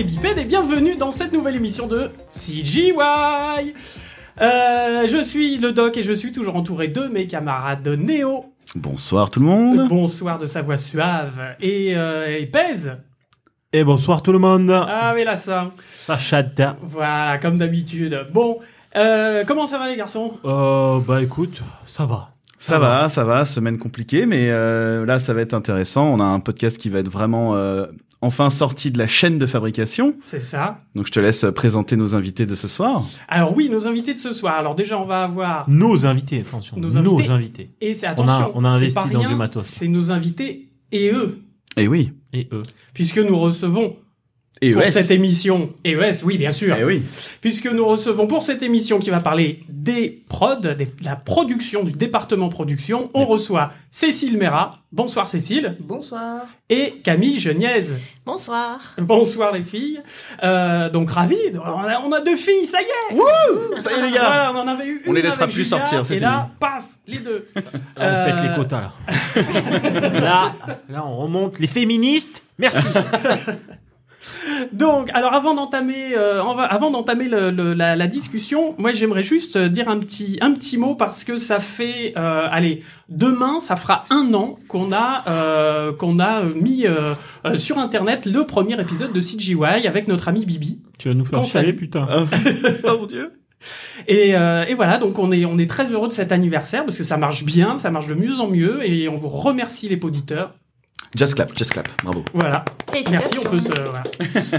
Les bipèdes et bienvenue dans cette nouvelle émission de CGY euh, Je suis le doc et je suis toujours entouré de mes camarades Néo. Bonsoir tout le monde. Bonsoir de sa voix suave et, euh, et pèse. Et bonsoir tout le monde. Ah mais là ça. Ça chatte. Voilà, comme d'habitude. Bon, euh, comment ça va les garçons? Euh, bah écoute, ça va. Ça, va, ça va, semaine compliquée, mais euh, là ça va être intéressant. On a un podcast qui va être vraiment euh, enfin sorti de la chaîne de fabrication. C'est ça. Donc je te laisse présenter nos invités de ce soir. Alors oui, nos invités de ce soir. Alors déjà on va avoir... Nos invités, attention. Nos Nos invités. invités. Et c'est On a- attention, on a investi pas dans rien, du matos. C'est nos invités et eux. Et oui. Et eux. Puisque nous recevons Pour ES. cette émission EES, oui bien sûr. Eh oui. puisque nous recevons pour cette émission qui va parler des prods, des- de la production, du département production, on reçoit Cécile Mera. Bonsoir Cécile. Bonsoir. Et Camille Geniez. Bonsoir. Bonsoir les filles. Euh, donc ravi, on a, on a deux filles, ça y est. Ça y est les gars. Voilà, on en avait eu On une les laissera avec plus Julia, sortir, c'est Et là, paf, les deux. Là, on Euh, pète les quotas là. là, là, on remonte les féministes. Merci. Donc, alors avant d'entamer, euh, on va- avant d'entamer le- le- la, la discussion, moi j'aimerais juste euh, dire un petit, un petit mot parce que ça fait, euh, allez, demain ça fera un an qu'on a, euh, qu'on a mis euh, euh, sur internet le premier épisode de CGY avec notre ami Bibi. tu vas nous faire Conseil. chialer, putain. oh mon dieu. Et, euh, et voilà, donc on est, on est très heureux de cet anniversaire parce que ça marche bien, ça marche de mieux en mieux et on vous remercie les auditeurs. Just clap, just clap. Bravo. Voilà, merci, on peut se, voilà.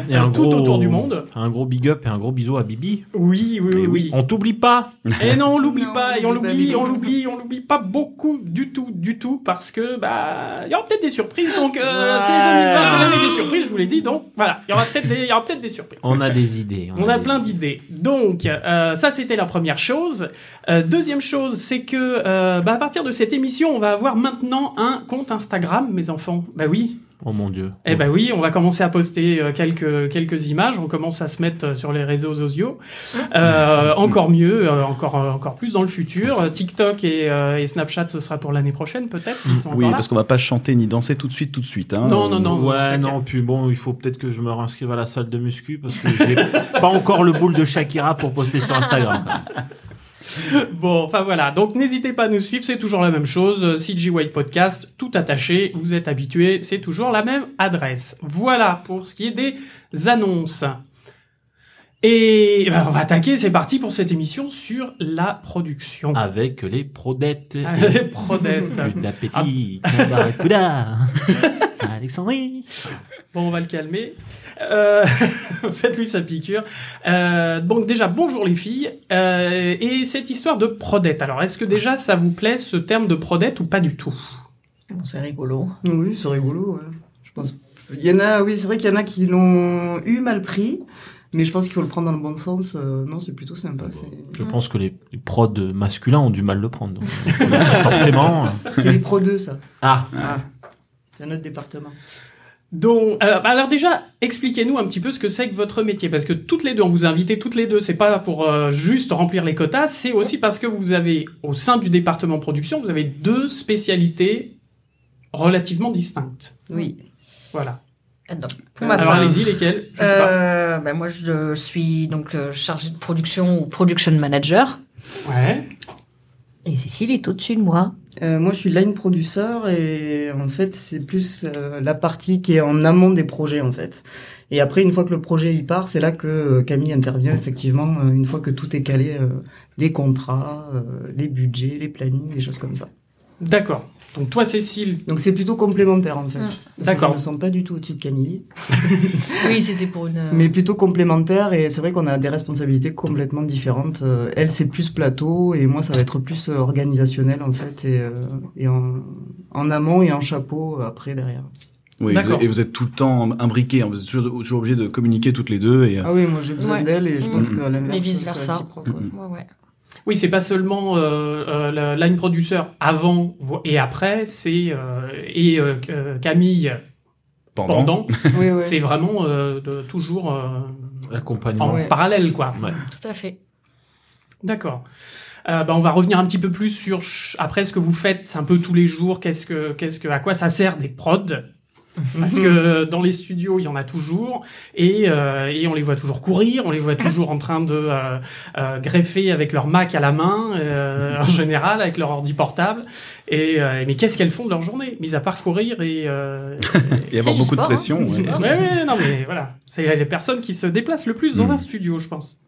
Et un tout gros- autour du monde. Un gros big up et un gros bisou à Bibi. Oui, oui, oui. On t'oublie pas. Et non, on l'oublie Non, pas, et on on l'oublie l'oublie, pas, on l'oublie, on l'oublie pas beaucoup du tout, du tout, parce que bah il y aura peut-être des surprises. Donc euh, c'est 2020, c'est l'année des surprises, je vous l'ai dit. Donc voilà, il y aura peut-être des, il y aura peut-être des surprises. On a des idées. On a des plein idées. d'idées. Donc euh, ça c'était la première chose. Euh, deuxième chose, c'est que euh, bah, à partir de cette émission, on va avoir maintenant un compte Instagram, mes enfants. Bah oui. Oh mon dieu. Eh ben oui, on va commencer à poster euh, quelques quelques images. On commence à se mettre euh, sur les réseaux sociaux. Euh, encore mieux, encore encore plus dans le futur. TikTok et, et Snapchat, ce sera pour l'année prochaine peut-être. Oui, parce qu'on va pas chanter ni danser tout de suite, tout de suite. Hein. Non, non, non. Ouais, non, puis bon, il faut peut-être que je me réinscrive à la salle de muscu parce que j'ai pas encore le boule de Shakira pour poster sur Instagram. Bon, enfin voilà. Donc n'hésitez pas à nous suivre, c'est toujours la même chose. Euh, CGY Podcast, tout attaché. Vous êtes habitués, c'est toujours la même adresse. Voilà pour ce qui est des annonces. Et ben, on va attaquer. C'est parti pour cette émission sur la production. Avec les prodettes. Les prodettes. Plus d'appétit. barracuda. Alexandrie. Bon, on va le calmer. Euh, Faites-lui sa piqûre. Euh, donc déjà, bonjour les filles. Euh, et cette histoire de prodette. Alors, est-ce que déjà ça vous plaît ce terme de prodette ou pas du tout? Bon, c'est rigolo. Oui, c'est rigolo. ouais. Je pense. Il y en a, oui, c'est vrai qu'il y en a qui l'ont eu mal pris, mais je pense qu'il faut le prendre dans le bon sens. euh, non, c'est plutôt sympa. C'est Je pense que les, les prods masculins ont du mal le prendre. donc, forcément. c'est les Pro 2, ça. Ah, Ah, c'est un autre département. Donc, euh, alors déjà, expliquez-nous un petit peu ce que c'est que votre métier, parce que toutes les deux, on vous a invité toutes les deux, c'est pas pour euh, juste remplir les quotas, c'est aussi parce que vous avez, au sein du département production, vous avez deux spécialités relativement distinctes. Oui. Voilà. Donc, pour ma Alors part, allez-y, lesquelles Je sais pas. euh, ben, moi, je suis donc euh, chargée de production ou production manager. Ouais. Et Cécile est au-dessus de moi. Euh, moi, je suis line producer et en fait, c'est plus euh, la partie qui est en amont des projets, en fait. Et après, une fois que le projet y part, c'est là que euh, Camille intervient, effectivement, euh, une fois que tout est calé, euh, les contrats, euh, les budgets, les plannings, des choses comme ça. D'accord. Donc toi, Cécile, Donc c'est plutôt complémentaire, en fait. Parce que D'accord. Je me sens pas du tout au-dessus de Camille. Oui, c'était pour une. mais plutôt complémentaire et c'est vrai qu'on a des responsabilités complètement différentes. Euh, elle c'est plus plateau et moi ça va être plus euh, organisationnel en fait et, euh, et en, en amont et en chapeau euh, après derrière. Oui, D'accord. et vous êtes tout le temps imbriqués. hein. Vous êtes toujours, toujours obligés de communiquer toutes les deux. Et, euh, Ah oui moi j'ai besoin Ouais. d'elle et je pense Mm. qu'à l'inverse Et vice versa. Oui, c'est pas seulement euh, euh, la line producer avant et après, c'est euh, et euh, euh, Camille pendant. Oui, ouais. C'est vraiment euh, de, toujours euh, l'accompagnement. en Ouais. parallèle, quoi. Ouais. Tout à fait. D'accord. Euh, bah, on va revenir un petit peu plus sur après ce que vous faites un peu tous les jours. Qu'est-ce que, qu'est-ce que, à quoi ça sert des prods? Parce que dans les studios, il y en a toujours, et, euh, et on les voit toujours courir, on les voit toujours en train de euh, euh, greffer avec leur Mac à la main, euh, en général, avec leur ordi portable. Et euh, mais qu'est-ce qu'elles font de leur journée, mis à part courir et, euh, Et avoir beaucoup de sport, hein, pression. du ouais. Ouais, ouais, non mais voilà, c'est les personnes qui se déplacent le plus dans Mm. un studio, je pense.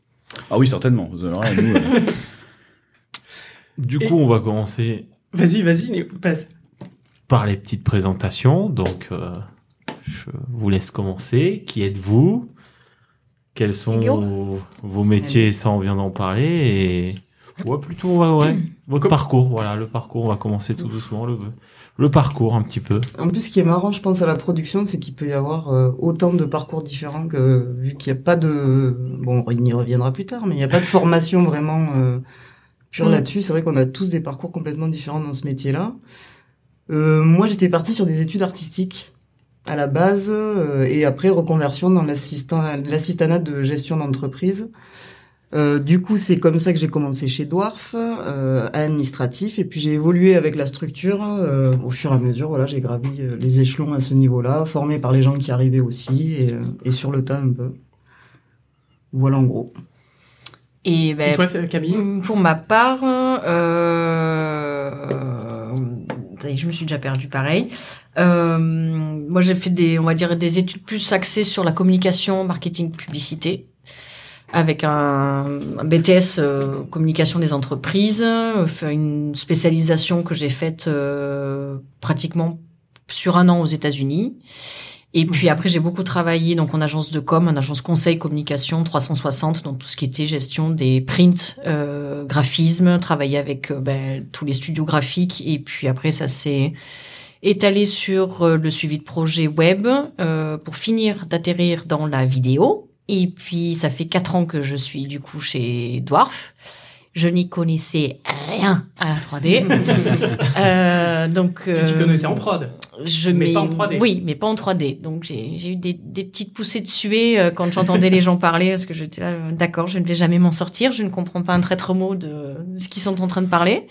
Ah oui, certainement. Alors là, nous, euh, Du Et- coup, on va commencer Vas-y, vas-y, passe. Par les petites présentations. Donc, euh, je vous laisse commencer. Qui êtes-vous? Quels sont vos, vos métiers? Ça, on vient d'en parler. Et ouais, plutôt, ouais, ouais. Votre parcours. Voilà, le parcours. On va commencer tout doucement. Le, le parcours, un petit peu. En plus, ce qui est marrant, je pense, à la production, c'est qu'il peut y avoir euh, autant de parcours différents que, vu qu'il n'y a pas de, bon, il y reviendra plus tard, mais il n'y a pas de formation vraiment euh, pure Mm. là-dessus. C'est vrai qu'on a tous des parcours complètement différents dans ce métier-là. Euh, moi, j'étais partie sur des études artistiques à la base, euh, et après reconversion dans l'assistanat de gestion d'entreprise. Euh, du coup, c'est comme ça que j'ai commencé chez Dwarf, euh, administratif, et puis j'ai évolué avec la structure euh, au fur et à mesure. Voilà, j'ai gravi euh, les échelons à ce niveau-là, formé par les gens qui arrivaient aussi, et, euh, et sur le tas un peu. Voilà en gros. Et Et ben, toi, c'est Camille? pour ma part, euh, je me suis déjà perdue pareil. Euh, moi, j'ai fait des, on va dire, des études plus axées sur la communication, marketing, publicité, avec un, BTS euh, communication des entreprises, euh, une spécialisation que j'ai faite euh, pratiquement sur un an aux États-Unis. Et puis après, j'ai beaucoup travaillé donc en agence de com, en agence conseil communication 360, donc tout ce qui était gestion des prints, euh, graphisme, travailler avec euh, ben, tous les studios graphiques. Et puis après, ça s'est étalé sur euh, le suivi de projet web euh, pour finir d'atterrir dans la vidéo. Et puis, ça fait quatre ans que je suis du coup chez Dwarf. Je n'y connaissais rien à la 3D. euh, donc, tu euh, connaissais en prod. je Mais mets- pas en 3D. Oui, mais pas en 3D. Donc j'ai eu des, des petites poussées de suée euh, quand j'entendais les gens parler parce que j'étais là, euh, d'accord, je ne vais jamais m'en sortir, je ne comprends pas un traître mot de, de ce qu'ils sont en train de parler.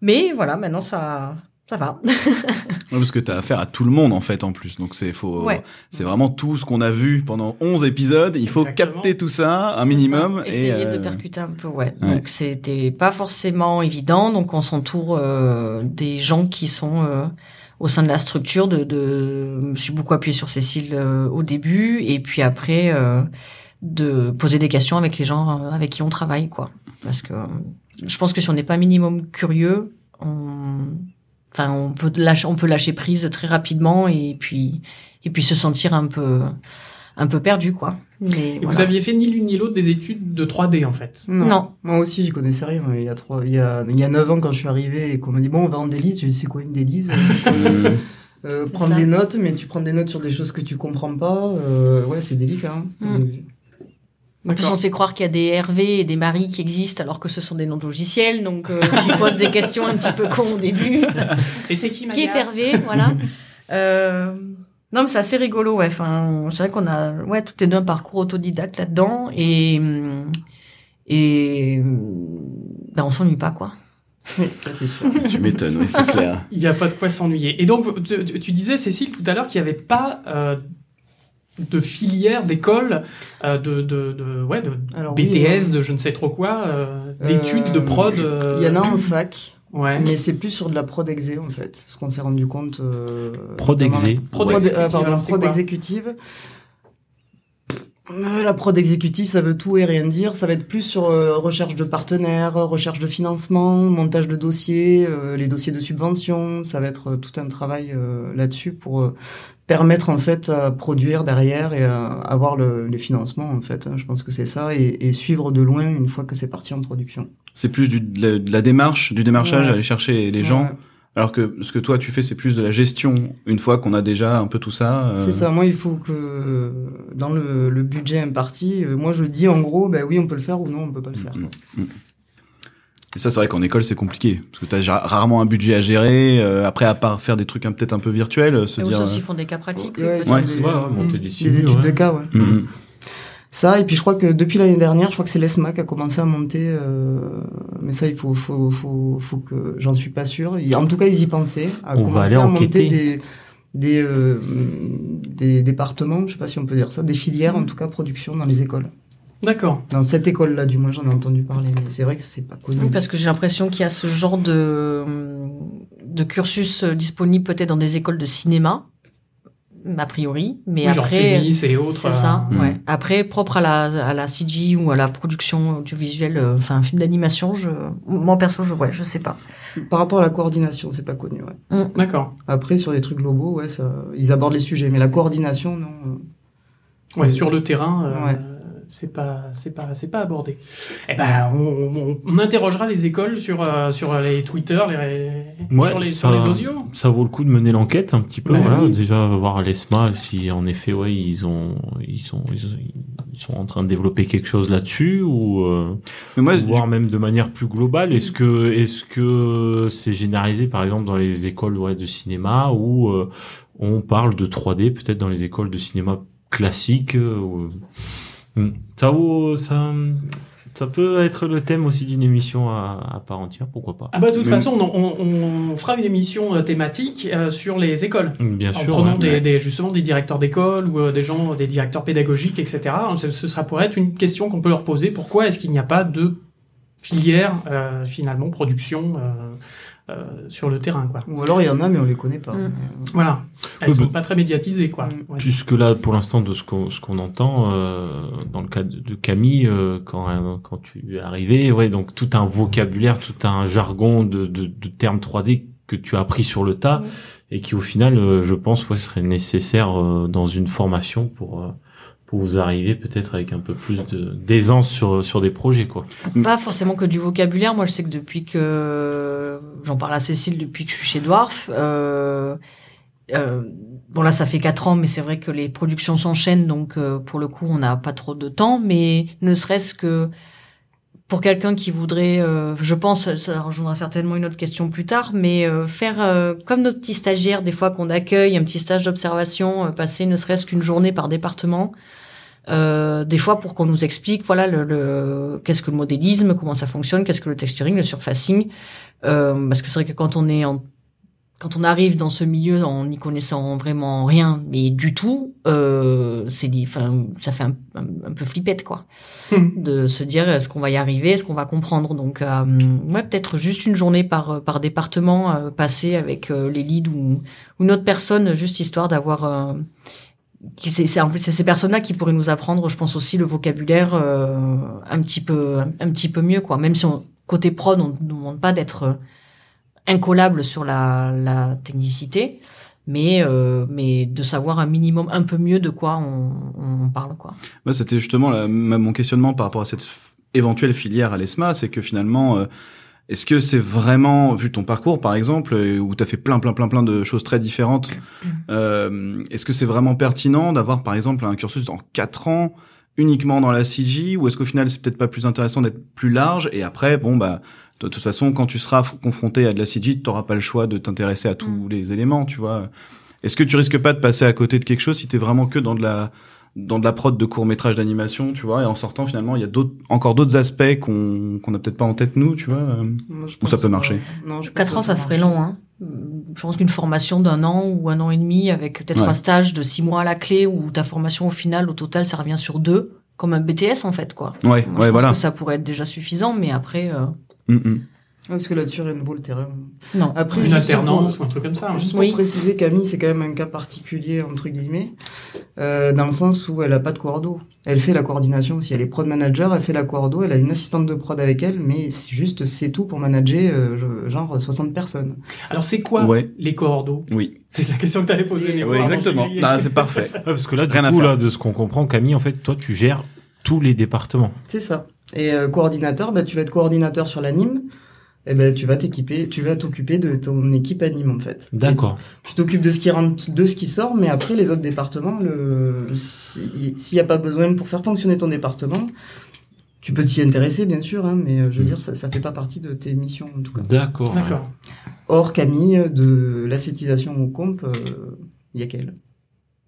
Mais voilà, maintenant ça ça va. Ouais, parce que t'as affaire à tout le monde en fait en plus. Donc c'est faut Ouais. c'est vraiment tout ce qu'on a vu pendant 11 épisodes, il faut Exactement. capter tout ça un minimum ça. et Essayer euh, de percuter un peu, ouais. ouais. Donc c'était pas forcément évident. Donc on s'entoure euh, des gens qui sont euh, au sein de la structure. De, de, je suis beaucoup appuyée sur Cécile euh, au début, et puis après euh, de poser des questions avec les gens euh, avec qui on travaille, quoi. Parce que euh, je pense que si on n'est pas minimum curieux, on, enfin on peut lâcher, on peut lâcher prise très rapidement et puis et puis se sentir un peu un peu perdu, quoi. Mais Et vous aviez fait ni l'une ni l'autre des études de 3D en fait. Non. Moi aussi, j'y connaissais rien. Il y a trois, il y a, il y a neuf ans quand je suis arrivé et qu'on m'a dit bon, on va en délice. Je dis c'est quoi une délice? Euh, euh, Prendre ça. des notes, mais tu prends des notes sur des choses que tu comprends pas. Euh, ouais, c'est délicat. hein. Mm. En plus, on te fait croire qu'il y a des Hervé et des Marie qui existent alors que ce sont des noms de logiciels. Donc, euh, tu poses des questions un petit peu con au début. Et c'est qui qui est Hervé Voilà. Euh, non, mais c'est assez rigolo, ouais. Enfin, c'est vrai qu'on a, ouais, toutes les deux un parcours autodidacte là-dedans et, hum, et, hum, ben, on s'ennuie pas, quoi. oui, ça c'est sûr. tu m'étonnes, oui, c'est clair. Il n'y a pas de quoi s'ennuyer. Et donc, tu- tu disais, Cécile, tout à l'heure, qu'il n'y avait pas euh, de filière, d'école, euh, de, de, de, ouais, de Alors, oui, BTS, de je ne sais trop quoi, euh, d'études, Euh, de prod. euh, Il y en a en fac, Ouais. mais c'est plus sur de la prod exé en fait. Ce qu'on s'est rendu compte. euh, Prod exé. Prod Prod, exécutive, euh, pardon, alors, c'est prod quoi exécutive. Euh, La prod exécutive, ça veut tout et rien dire. Ça va être plus sur euh, recherche de partenaires, recherche de financement, montage de dossiers, euh, les dossiers de subvention. Ça va être euh, tout un travail euh, là-dessus pour euh, permettre en fait à produire derrière et à avoir le, les financements en fait. Je pense que c'est ça et, et suivre de loin une fois que c'est parti en production. C'est plus du, de, la, de la démarche, du démarchage, Ouais. aller chercher les gens. Ouais. Alors que ce que toi tu fais, c'est plus de la gestion. Une fois qu'on a déjà un peu tout ça. euh, C'est ça, moi il faut que dans le, le budget imparti, euh, moi je dis en gros, ben oui on peut le faire ou non on peut pas le faire. Mm. Et ça, c'est vrai qu'en école, c'est compliqué. Parce que t'as ja- rarement un budget à gérer. euh, après, à part faire des trucs un- peut-être un peu virtuels, euh, se Et dire. sauf s'ils font des cas pratiques. Ouais. Ouais. des, Ouais, monter des des études de cas, ouais. euh, mm, mm. Ça, et puis je crois que depuis l'année dernière, je crois que c'est l'ESMA qui a commencé à monter, euh, mais ça il faut, faut, faut, faut que j'en suis pas sûr. En tout cas, ils y pensaient, à On va aller à enquêter. monter des, des, euh, des départements, je sais pas si on peut dire ça, des filières en tout cas production dans les écoles. D'accord. Dans cette école-là, du moins, j'en ai entendu parler, mais c'est vrai que c'est pas connu. Oui, parce que j'ai l'impression qu'il y a ce genre de, de cursus euh, disponible peut-être dans des écoles de cinéma, a priori, mais Oui, genre après. Fémis et autres. C'est ça, euh, ouais. mm. Après, propre à la, à la CG ou à la production audiovisuelle, euh, enfin, un film d'animation, je, moi, perso, je, ouais, je sais pas. Par rapport à la coordination, c'est pas connu. Ouais. euh, D'accord. Après, sur les trucs globaux, ouais, ça, ils abordent les sujets, mais la coordination, non. euh, Ouais, sur le terrain, euh, Ouais. C'est pas, c'est pas, c'est pas abordé. Eh ben, on, on- on interrogera les écoles sur, euh, sur les Twitter, les, Ouais, sur les, ça- sur les osios. Ça vaut le coup de mener l'enquête un petit peu. Bah voilà, oui. déjà voir l'ESMA si en effet ouais ils ont ils sont ils, ont- ils sont en train de développer quelque chose là-dessus ou euh, Mais moi, voir même de manière plus globale. Est-ce que est-ce que c'est généralisé par exemple dans les écoles ouais, de cinéma ou euh, on parle de 3D peut-être dans les écoles de cinéma classiques euh, Hmm. Ça ça ça peut être le thème aussi d'une émission à, à part entière, pourquoi pas. Ah bah de toute Mais- façon, on, fera une émission euh, thématique euh, sur les écoles. Bien En sûr. prenant ouais. des, des- justement des directeurs d'école ou euh, des gens, des directeurs pédagogiques, etc. Ce, ce sera pourrait être une question qu'on peut leur poser. Pourquoi est-ce qu'il n'y a pas de filière euh, finalement production euh, euh, sur le terrain, quoi. Ou alors il y en a, mais on les connaît pas. Mm. Voilà. Elles Oui, sont bah- pas très médiatisées, quoi. Mm. Ouais. Puisque là, pour l'instant, de ce qu'on ce qu'on entend, euh, dans le cas de, de Camille, euh, quand euh, quand tu es arrivé, ouais, donc tout un vocabulaire, tout un jargon de, de, de termes 3D que tu as appris sur le tas Oui. et qui au final, euh, je pense, ouais, serait nécessaire euh, dans une formation pour euh, pour vous arriver peut-être avec un peu plus d'aisance sur sur des projets, quoi. Pas forcément que du vocabulaire. Moi, je sais que depuis que j'en parle à Cécile depuis que je suis chez Dwarf. Euh, euh, bon là, ça fait quatre ans, mais c'est vrai que les productions s'enchaînent, donc euh, pour le coup, on n'a pas trop de temps. Mais ne serait-ce que pour quelqu'un qui voudrait, je pense, ça rejoindra certainement une autre question plus tard, mais faire comme nos petits stagiaires, des fois qu'on accueille, un petit stage d'observation, passer ne serait-ce qu'une journée par département, euh, des fois pour qu'on nous explique, voilà, le, le qu'est-ce que le modélisme, comment ça fonctionne, qu'est-ce que le texturing, le surfacing, euh, parce que c'est vrai que quand on est en quand on arrive dans ce milieu en n'y connaissant vraiment rien, mais du tout, euh, c'est enfin, ça fait un, un, un peu flippette, quoi, de se dire est-ce qu'on va y arriver, est-ce qu'on va comprendre. Donc, euh, ouais, peut-être juste une journée par par département euh, passée avec euh, les leads ou, ou une autre personne, juste histoire d'avoir. C'est en ces personnes-là qui pourraient nous apprendre, je pense aussi le vocabulaire euh, un petit peu un, petit peu mieux, quoi. Même si on, côté prod, on ne demande pas d'être euh, incollable sur la, la technicité, mais euh, mais de savoir un minimum un peu mieux de quoi on, on parle quoi. Moi, c'était justement mon questionnement par rapport à cette éventuelle filière à l'ESMA, c'est que finalement, euh, est-ce que c'est vraiment, vu ton parcours par exemple, euh, où tu as fait plein, plein, plein, plein de choses très différentes, euh, est-ce que c'est vraiment pertinent d'avoir par exemple un cursus en 4 ans uniquement dans la CG, ou est-ce qu'au final c'est peut-être pas plus intéressant d'être plus large, et après, bon, bah, de toute façon, quand tu seras confronté à de la CG, tu n'auras pas le choix de t'intéresser à tous Mm. les éléments, tu vois. Est-ce que tu risques pas de passer à côté de quelque chose si t'es vraiment que dans de la dans de la prod de court métrage d'animation, tu vois, et en sortant finalement, il y a d'autres encore d'autres aspects qu'on qu'on a peut-être pas en tête nous, tu vois. euh. je pense ça peut que- marcher. Non, je pense Quatre que ans, ça ferait long. Hein. Je pense qu'une formation d'un an ou un an et demi avec peut-être Ouais. un stage de six mois à la clé où ta formation au final, au total, ça revient sur deux, comme un BTS en fait quoi. Ouais, Moi, je ouais, pense voilà. que ça pourrait être déjà suffisant, mais après, euh, Mm, mm. Parce que là-dessus, rien ne vaut le terrain. non. Après, Une alternance pour- ou un truc comme ça. hein. Juste pour Oui. préciser, Camille, c'est quand même un cas particulier, entre guillemets, euh, dans le sens où elle a pas de coordo. Elle fait la coordination aussi. Elle est prod manager, elle fait la coordo, elle a une assistante de prod avec elle, mais c'est juste, c'est tout pour manager, euh, genre 60 personnes. Alors, c'est quoi Ouais. les cordeaux Oui, C'est la question que tu allais poser. Oui, exactement. C'est parfait. Ouais, parce que là, du Rien à coup, là, de ce qu'on comprend, Camille, en fait, toi, tu gères tous les départements. C'est ça. Et euh, coordinateur, bah, tu vas être coordinateur sur l'anime, et ben tu vas t'équiper, tu vas t'occuper de ton équipe anime en fait. D'accord. tu t'occupes de ce qui rentre, de ce qui sort, mais après les autres départements, le, s'il n'y a pas besoin pour faire fonctionner ton département, tu peux t'y intéresser bien sûr, hein, mais euh, je veux Mm. dire ça, ça fait pas partie de tes missions en tout cas. D'accord. D'accord. Or Camille, de l'acétisation au comp, il y a qu'elle.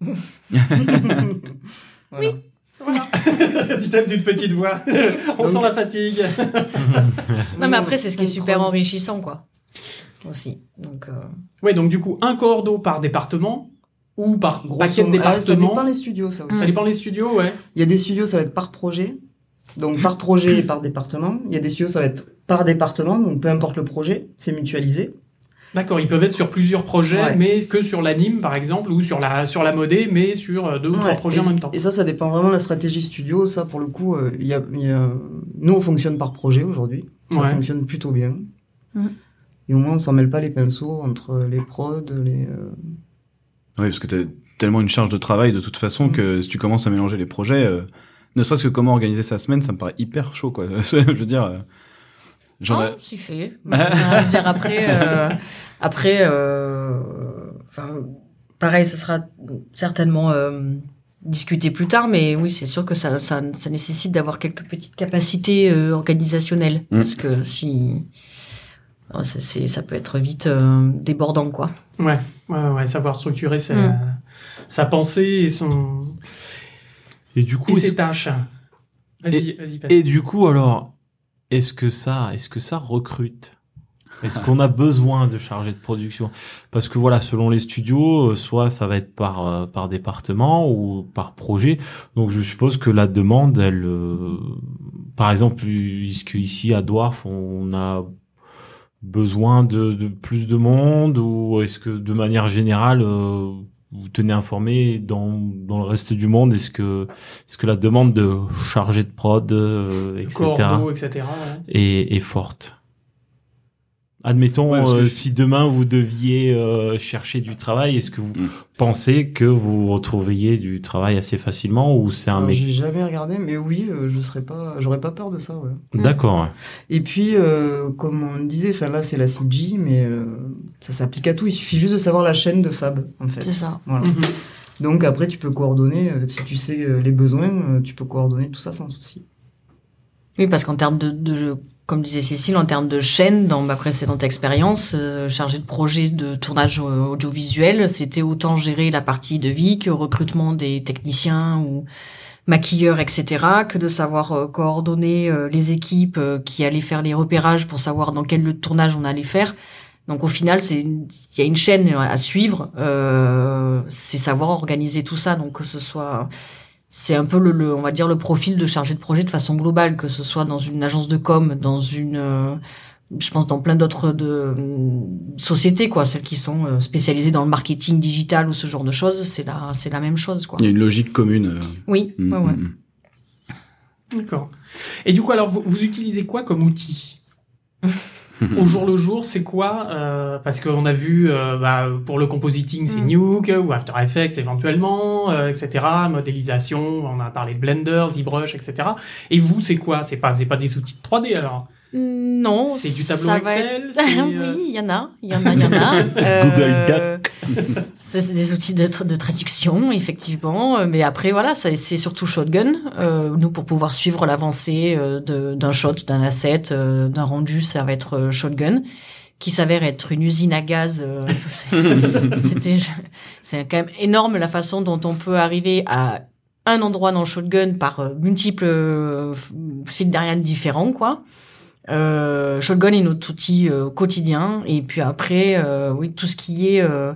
Voilà. Voilà. Dit-elle d'une petite voix. On sent la fatigue. Non, mais après, c'est ce qui est super enrichissant, quoi. Aussi. Donc, euh, Ouais, donc du coup, un cordeau par département. Ou par Grosso paquet de modo- ah, Ça départements dépend les studios, ça aussi. Ça dépend les studios, ouais. Il y a des studios, ça va être par projet. Donc par projet et par département. Il y a des studios, ça va être par département. Donc peu importe le projet, c'est mutualisé. D'accord, ils peuvent être sur plusieurs projets, Ouais. mais que sur l'anime, par exemple, ou sur la, sur la modée, mais sur euh, deux ou trois projets et, en même temps. Et ça, ça dépend vraiment de la stratégie studio. Ça, pour le coup, euh, il y a, il y a- nous, on fonctionne par projet aujourd'hui. Ça Ouais. fonctionne plutôt bien. Mhm. Et au moins, on s'en mêle pas les pinceaux entre les prods, les... euh, Oui, parce que t'as tellement une charge de travail de toute façon Mm. que si tu commences à mélanger les projets, euh, ne serait-ce que comment organiser sa semaine, ça me paraît hyper chaud, quoi. Je veux dire, euh, j'en Ah, ai- c'est fait. Je veux dire, après, euh, après, euh, enfin, pareil, ce sera certainement euh, discuté plus tard, mais oui, c'est sûr que ça, ça, ça nécessite d'avoir quelques petites capacités euh, organisationnelles, Mm. parce que si, oh, c'est, ça peut être vite euh, débordant, quoi. Ouais, ouais, ouais, savoir structurer sa, Mm. sa pensée et son Et du coup, et ses tâches. Vas-y, vas-y, passe. et du coup, alors, est-ce que ça, est-ce que ça recrute? Est-ce qu'on a besoin de chargés de production? Parce que voilà, selon les studios, euh, soit ça va être par euh, par département ou par projet. Donc je suppose que la demande, elle, euh, par exemple, puisque ici à Dwarf, on a besoin de, plus de monde ou est-ce que de manière générale vous tenez informé dans, dans le reste du monde est-ce que est-ce que la demande de chargé de prod euh, etc Corbeau, etc. ouais. est, est forte? Admettons, Ouais, euh, je- si demain vous deviez euh, chercher du travail, est-ce que vous Mm. pensez que vous retrouveriez du travail assez facilement ou c'est un J'ai jamais regardé, mais oui, euh, je serais pas, j'aurais pas peur de ça. Ouais. D'accord. Et puis, euh, comme on disait, enfin là, c'est la CG, mais euh, ça s'applique à tout. Il suffit juste de savoir la chaîne de Fab, en fait. C'est ça. Voilà. Mhm. Donc après, tu peux coordonner, euh, si tu sais euh, les besoins, euh, tu peux coordonner tout ça sans souci. Oui, parce qu'en termes de, de, comme disait Cécile, en termes de chaîne, dans ma précédente expérience, euh, chargée de projet de tournage euh, audiovisuel, c'était autant gérer la partie de vie que recrutement des techniciens ou maquilleurs, etc., que de savoir euh, coordonner euh, les équipes qui allaient faire les repérages pour savoir dans quel lieu de tournage on allait faire. Donc au final, c'est il y a une chaîne à suivre. C'est savoir organiser tout ça. Donc que ce soit c'est un peu le, le- on va dire le profil de chargé de projet de façon globale, que ce soit dans une agence de com, dans une, euh, je pense dans plein d'autres de euh, sociétés quoi, celles qui sont euh, spécialisées dans le marketing digital ou ce genre de choses, c'est la c'est la même chose quoi. il y a une logique commune. euh, Oui, mm, ouais, ouais. mm, mm. D'accord. Et du coup, alors, vous, vous utilisez quoi comme outil? Au jour le jour, c'est quoi euh, Parce qu'on a vu, euh, bah, pour le compositing, c'est Mm. Nuke ou After Effects éventuellement, euh, etc. Modélisation, on a parlé de Blender, ZBrush, etc. Et vous, c'est quoi? C'est pas, c'est pas des outils de 3D alors? Non, C'est du tableau Excel être- c'est, euh, Oui, il y en a, il y en a, il y en a. Google C'est c'est des outils de, tra- de traduction, effectivement. Euh, Mais après, voilà, c'est surtout Shotgun. Euh, nous, pour pouvoir suivre l'avancée euh, d'un shot, d'un asset, euh, d'un rendu, ça va être euh, Shotgun, qui s'avère être une usine à gaz. euh, c'est- C'était, c'est quand même énorme la façon dont on peut arriver à un endroit dans Shotgun par euh, multiples euh, fils d'Ariane différents, quoi. Euh, Shotgun est notre outil euh, quotidien et puis après euh, oui tout ce qui est euh,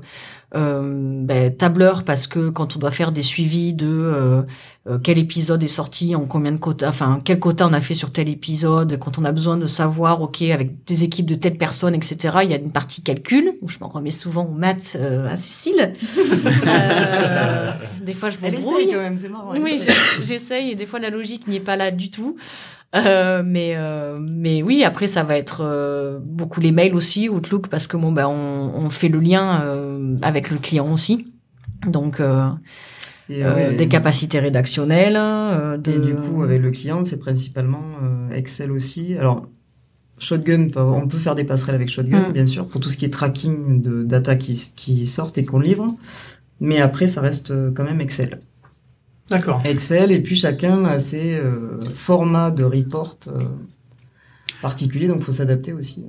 euh, ben, tableur parce que quand on doit faire des suivis de euh, quel épisode est sorti en combien de quotas enfin quel quota on a fait sur tel épisode quand on a besoin de savoir ok avec des équipes de telle personne etc il y a une partie calcul où je m'en remets souvent aux maths euh, à Cécile Euh, des fois je Elle m'embrouille essaye quand même, c'est marrant. elle oui, j'essaye et des fois la logique n'y est pas là du tout. Euh, mais euh, mais oui, après ça va être euh, beaucoup les mails aussi, Outlook parce que bon ben on, on fait le lien avec le client aussi. Donc Et, ouais, des capacités rédactionnelles. de... Et du coup, avec le client, c'est principalement Excel aussi. Alors, Shotgun, on peut faire des passerelles avec Shotgun, Mm. bien sûr, pour tout ce qui est tracking de data qui, qui sortent et qu'on livre. Mais après, ça reste quand même Excel. D'accord. Excel, et puis chacun a ses euh, formats de report. Particulier, donc faut s'adapter aussi.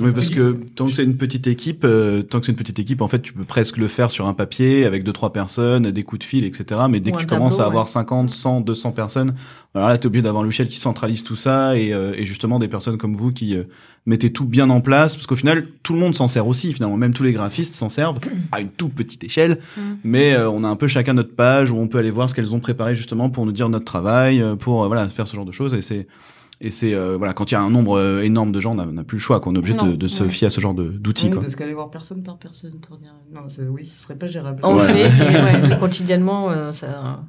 Oui, parce que tant que c'est une petite équipe, euh, tant que c'est une petite équipe, en fait, tu peux presque le faire sur un papier avec deux trois personnes, des coups de fil, etc. Mais dès Ou que tu commences à avoir ouais. 50, 100, 200 personnes, alors là, t'es obligé d'avoir Luchel qui centralise tout ça et, euh, et justement des personnes comme vous qui euh, mettez tout bien en place, parce qu'au final, tout le monde s'en sert aussi. Finalement, même tous les graphistes s'en servent à une toute petite échelle, Mm. mais euh, on a un peu chacun notre page où on peut aller voir ce qu'elles ont préparé justement pour nous dire notre travail, euh, pour euh, voilà faire ce genre de choses. Et c'est et c'est euh, voilà quand il y a un nombre euh, énorme de gens, on n'a plus le choix. qu'on est obligé de, Non, de se ouais. fier à ce genre de- d'outils. Oui, quoi. parce qu'aller voir personne par personne pour dire non, oui, ce serait pas gérable. Le fait, ouais, quotidiennement, euh, ça.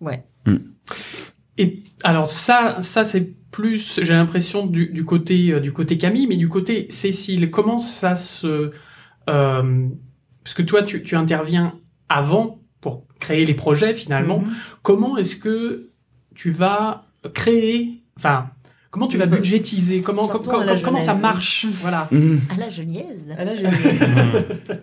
Ouais. Et alors ça, ça c'est plus, j'ai l'impression du, du côté euh, du côté Camille, mais du côté Cécile, comment ça se, euh, parce que toi tu, tu interviens avant pour créer les projets finalement. Mhm. Comment est-ce que tu vas créer, enfin, comment tu vas budgétiser, comment com- à la com- comment ça marche, voilà. Mhm. À la Genièse. Ah, là, j'ai-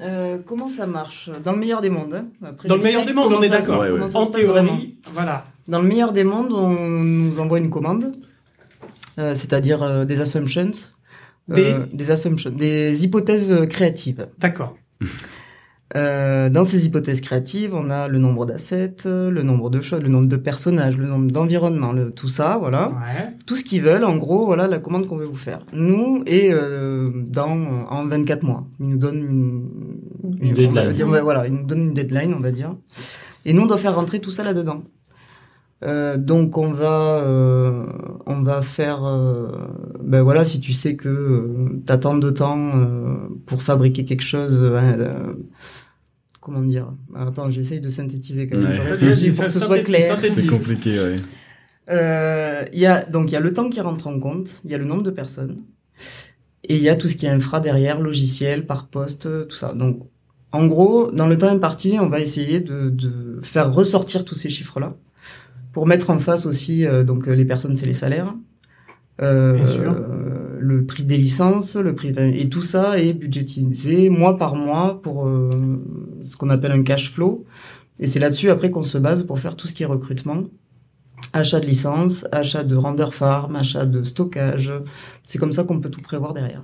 Euh, comment ça marche? Dans le meilleur des mondes. hein. Après, Dans le meilleur des mondes, on est d'accord. Ouais, ouais. En théorie, voilà. Dans le meilleur des mondes, on nous envoie une commande, euh, c'est-à-dire euh, des assumptions. euh, des assumptions, des hypothèses créatives. D'accord. Euh, dans ces hypothèses créatives, on a le nombre d'assets, euh, le nombre de choses, le nombre de personnages, le nombre d'environnements, le- tout ça, voilà. Ouais. Tout ce qu'ils veulent, en gros, voilà la commande qu'on veut vous faire. Nous, et euh, dans en 24 mois, ils nous donnent une, Une deadline. dire, ouais, voilà, ils nous donnent une deadline, on va dire. Et nous, on doit faire rentrer tout ça là-dedans. Euh, donc on va euh, on va faire euh, ben voilà si tu sais que euh, t'as tant de temps euh, pour fabriquer quelque chose euh, euh, comment dire attends j'essaye de synthétiser quand même Ouais. je Vas-y, réfléchis vas-y, pour que ce soit clair. C'est compliqué, ouais. euh, il y a donc il y a le temps qui rentre en compte, il y a le nombre de personnes et il y a tout ce qui est infra derrière, logiciel, par poste, tout ça. Donc en gros, dans le temps imparti, on va essayer de, de faire ressortir tous ces chiffres-là pour mettre en face aussi euh, donc euh, les personnes, c'est les salaires, euh, Bien sûr. Le prix des licences, le prix et tout ça est budgétisé mois par mois pour euh, ce qu'on appelle un cash flow. Et c'est là-dessus après qu'on se base pour faire tout ce qui est recrutement achat de licence, achat de render farm, achat de stockage. C'est comme ça qu'on peut tout prévoir derrière.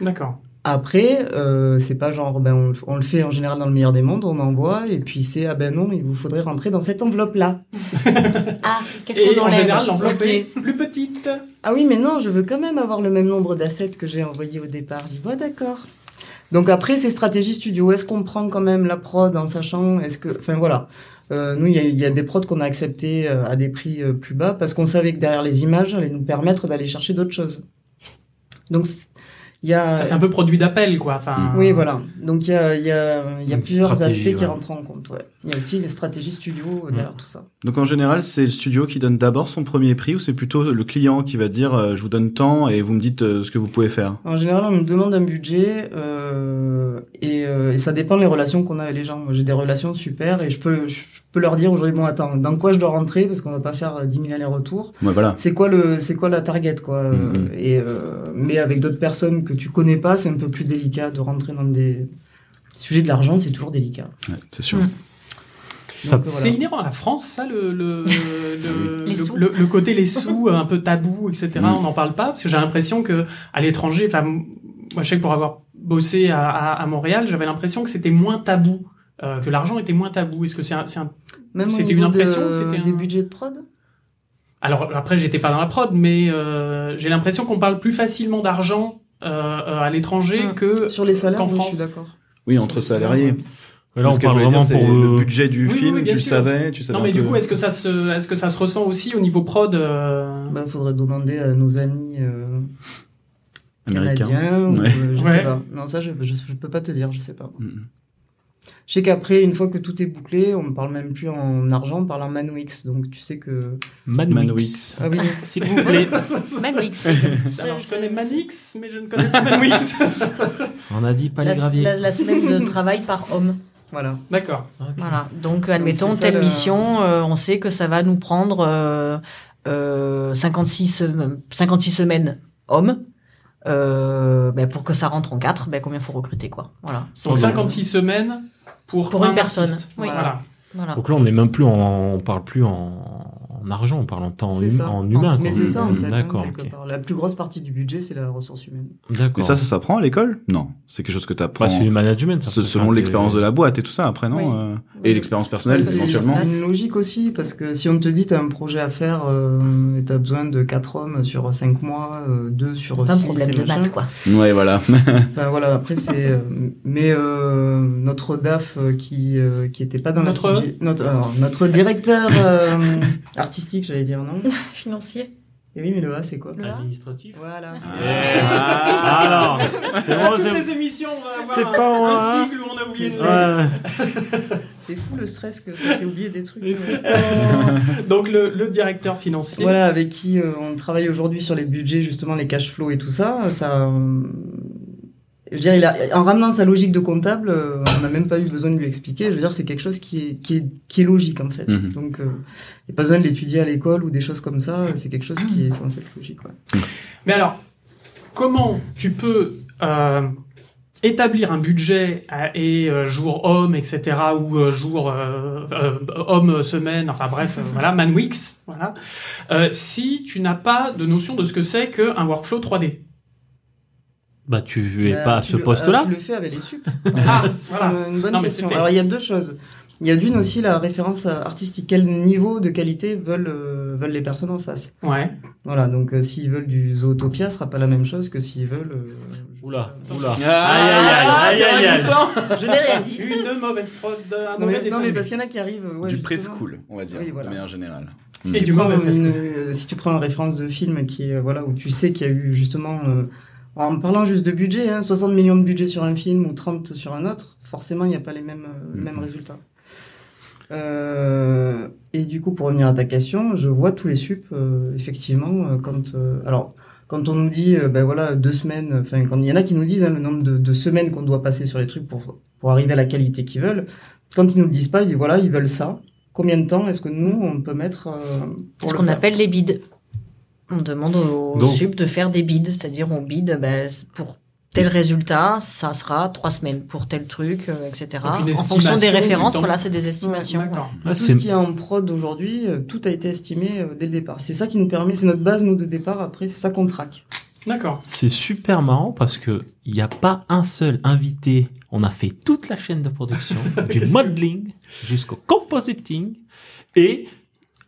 D'accord. Après, euh, c'est pas genre, ben, on, on le fait en général dans le meilleur des mondes, on envoie, et puis c'est, ah ben non, il vous faudrait rentrer dans cette enveloppe-là. Ah, qu'est-ce qu'on en enlève général, l'enveloppe est plus petite. Ah oui, mais non, je veux quand même avoir le même nombre d'assets que j'ai envoyé au départ. J'y vois d'accord. Donc après, c'est stratégie studio. Est-ce qu'on prend quand même la prod en sachant, est-ce que, enfin voilà. Euh, nous, il y a, il y a des prods qu'on a acceptés euh, à des prix euh, plus bas parce qu'on savait que derrière les images, allaient nous permettre d'aller chercher d'autres choses. Donc, c'est- il y a. Ça fait un peu produit d'appel, quoi. Enfin. Oui, voilà. Donc il y a, il y a, il y a Une plusieurs aspects qui ouais. rentrent en compte. Ouais. Il y a aussi les stratégies studio euh, derrière tout ça. Donc en général, c'est le studio qui donne d'abord son premier prix ou c'est plutôt le client qui va dire euh, je vous donne tant et vous me dites euh, ce que vous pouvez faire? En général, on nous demande un budget euh, et, euh, et ça dépend des relations qu'on a avec les gens. Moi, j'ai des relations super et je peux, je peux leur dire aujourd'hui, bon, attends, dans quoi je dois rentrer parce qu'on va pas faire euh, 10 000 allers-retours? Ouais, voilà. C'est quoi le, c'est quoi la target, quoi? Et euh, mais avec d'autres personnes que tu connais pas, c'est un peu plus délicat de rentrer dans des sujets de l'argent, c'est toujours délicat. Ouais, c'est sûr. Mm. C'est Voilà. inhérent à la France, ça, le, le, le, Les le- sous. le- le côté les sous, un peu tabou, etc. Mm. On n'en parle pas, parce que j'ai l'impression que à l'étranger, enfin, moi je sais que pour avoir bossé à, à, à Montréal, j'avais l'impression que c'était moins tabou, euh, que l'argent était moins tabou. Est-ce que c'est un, C'était une niveau impression de- c'était un- des budgets de prod? Alors après, j'étais pas dans la prod, mais euh, j'ai l'impression qu'on parle plus facilement d'argent à l'étranger Mm. que Sur les salaires, qu'en oui, je France. suis d'accord. Oui, entre salariés. là, Ce on parle dire, vraiment c'est pour le budget du Oui, film, oui, bien tu sûr. savais, tu savais Non, mais du peu. coup, est-ce que ça se, est-ce que ça se ressent aussi au niveau prod euh, Bah, faudrait demander à nos amis euh, américain canadiens ou Ouais. euh, je Ouais. sais pas. Non, ça, je, je, je peux pas te dire, je sais pas. Mm. Je sais qu'après, une fois que tout est bouclé, on ne parle même plus en argent, on parle en manwix. Donc tu sais que. Manwix. Manwix. Ah oui. S'il vous plaît. Manwix. Alors, je connais Manix, mais je ne connais pas Manwix. On a dit pas La, les graviers. la- la semaine de travail par homme. Voilà. D'accord. Voilà. Donc, admettons, telle le- mission, euh, on sait que ça va nous prendre euh, euh, 56, sem- 56 semaines hommes. Euh, ben, pour que ça rentre en 4, ben, combien faut recruter, quoi. Voilà. Donc 56 semaines pour, Pour un une personne. artiste. Oui. Voilà. Voilà. Donc là, on n'est même plus en, on parle plus en, en argent, on parle en temps hum- en humain. Mais c'est ça en fait. hein, D'accord. La plus grosse partie du budget, c'est la ressource humaine. D'accord. Mais ça, ça s'apprend à l'école? Non, c'est quelque chose que tu apprends Bah, c'est du management. ça. se- selon l'expérience de la boîte et tout ça après, non Oui. euh, Oui. Et l'expérience personnelle, C'est- éventuellement? C'est une logique aussi, parce que si on te dit tu as un projet à faire euh, et tu as besoin de 4 hommes sur 5 mois, 2 sur Pas 6, un problème de maths, quoi. Ouais, voilà. Enfin, voilà, après c'est... euh, mais euh, notre DAF euh, qui euh, qui était pas dans Notre- la CG notre, alors, notre directeur euh, artistique, j'allais dire non. Financier. Et oui, mais le A, c'est quoi. Administratif. Voilà. Eh, alors, c'est bon, Toutes c'est les émissions, on va c'est avoir pas un, moi, un hein. cycle où on a oublié C'est- ça. Ouais. C'est fou le stress que ça fait oublier des trucs. Euh. Donc le, le directeur financier. Voilà, avec qui euh, on travaille aujourd'hui sur les budgets, justement les cash flows et tout ça, ça. Je veux dire, il a, en ramenant sa logique de comptable, euh, on n'a même pas eu besoin de lui expliquer. Je veux dire, c'est quelque chose qui est, qui est, qui est logique en fait. Mhm. Donc, euh, il n'y a pas besoin de l'étudier à l'école ou des choses comme ça. C'est quelque chose qui est censé être logique. Ouais. Mais alors, comment tu peux euh, établir un budget à- et euh, jour homme, etc., ou euh, jour euh, euh, homme semaine, enfin bref, euh, voilà, man weeks, voilà, euh, si tu n'as pas de notion de ce que c'est qu'un workflow 3D Bah, tu es Bah, pas à ce poste-là. euh, Tu le fais avec les sup. Ah, C'est voilà. une bonne Non, question. Alors, il y a deux choses. Il y a d'une aussi la référence artistique. Quel niveau de qualité veulent, euh, veulent les personnes en face? Ouais. Voilà, donc euh, s'ils veulent du Zootopia, ce sera pas la même chose que s'ils veulent. euh, je Oula, oula. Ah, Aïe, aïe, aïe, aïe, aïe, aïe. Je n'ai rien dit. Une mauvaise prod, un Non mauvais mais, dessin. non, mais parce qu'il y en a qui arrivent. Ouais, du preschool, on va dire, Oui, voilà. de manière générale. Et Si du tu prends mauvais une- euh, si tu prends une référence de film qui est, euh, voilà, où tu sais qu'il y a eu justement, euh, en parlant juste de budget, hein, 60 millions de budget sur un film ou 30 sur un autre, forcément il n'y a pas les mêmes, euh, Mhm. mêmes résultats. Euh, et du coup, pour revenir à ta question, je vois tous les sup, euh, effectivement, quand, euh, alors, quand on nous dit, euh, ben voilà, deux semaines, enfin, quand il y en a qui nous disent hein, le nombre de, de semaines qu'on doit passer sur les trucs pour, pour arriver à la qualité qu'ils veulent, quand ils nous le disent pas, ils disent voilà, ils veulent ça. Combien de temps est-ce que nous, on peut mettre euh, C'est pour ce qu'on appelle les bids. On demande aux Donc- sub de faire des bids, c'est-à-dire on bid ben, pour tel résultat, ça sera trois semaines pour tel truc, euh, etc. En fonction des références, voilà, c'est des estimations. Ouais, tout ce qui est en prod aujourd'hui, euh, tout a été estimé euh, dès le départ. C'est ça qui nous permet, c'est notre base nous de départ. Après, c'est ça qu'on traque. D'accord. C'est super marrant parce que il n'y a pas un seul invité. On a fait toute la chaîne de production, du modeling jusqu'au compositing, et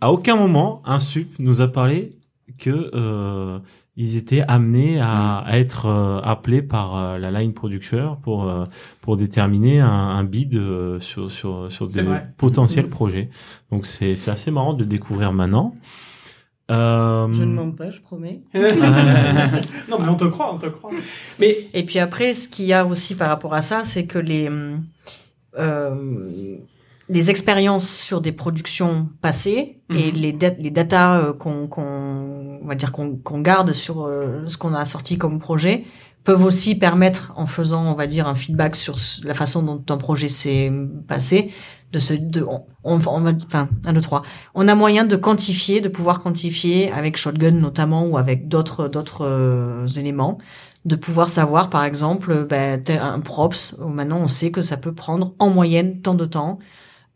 à aucun moment un sup nous a parlé que euh, ils étaient amenés à, à être euh, appelés par euh, la line producer pour euh, pour déterminer un, un bid euh, sur sur sur des vrai. potentiels Mhm. projets. Donc c'est c'est assez marrant de le découvrir maintenant. Euh, Je ne mens pas, je promets. non, mais on te croit, on te croit. Mais Et puis après, ce qu'il y a aussi par rapport à ça, c'est que les les expériences sur des productions passées et Mhm. les dat- les datas euh, qu'on on va dire qu'on qu'on garde sur euh, ce qu'on a sorti comme projet peuvent aussi permettre en faisant on va dire un feedback sur la façon dont un projet s'est passé de se de on, on, enfin un deux trois on a moyen de quantifier de pouvoir quantifier avec shotgun notamment ou avec d'autres d'autres euh, éléments de pouvoir savoir par exemple ben, un props maintenant on sait que ça peut prendre en moyenne tant de temps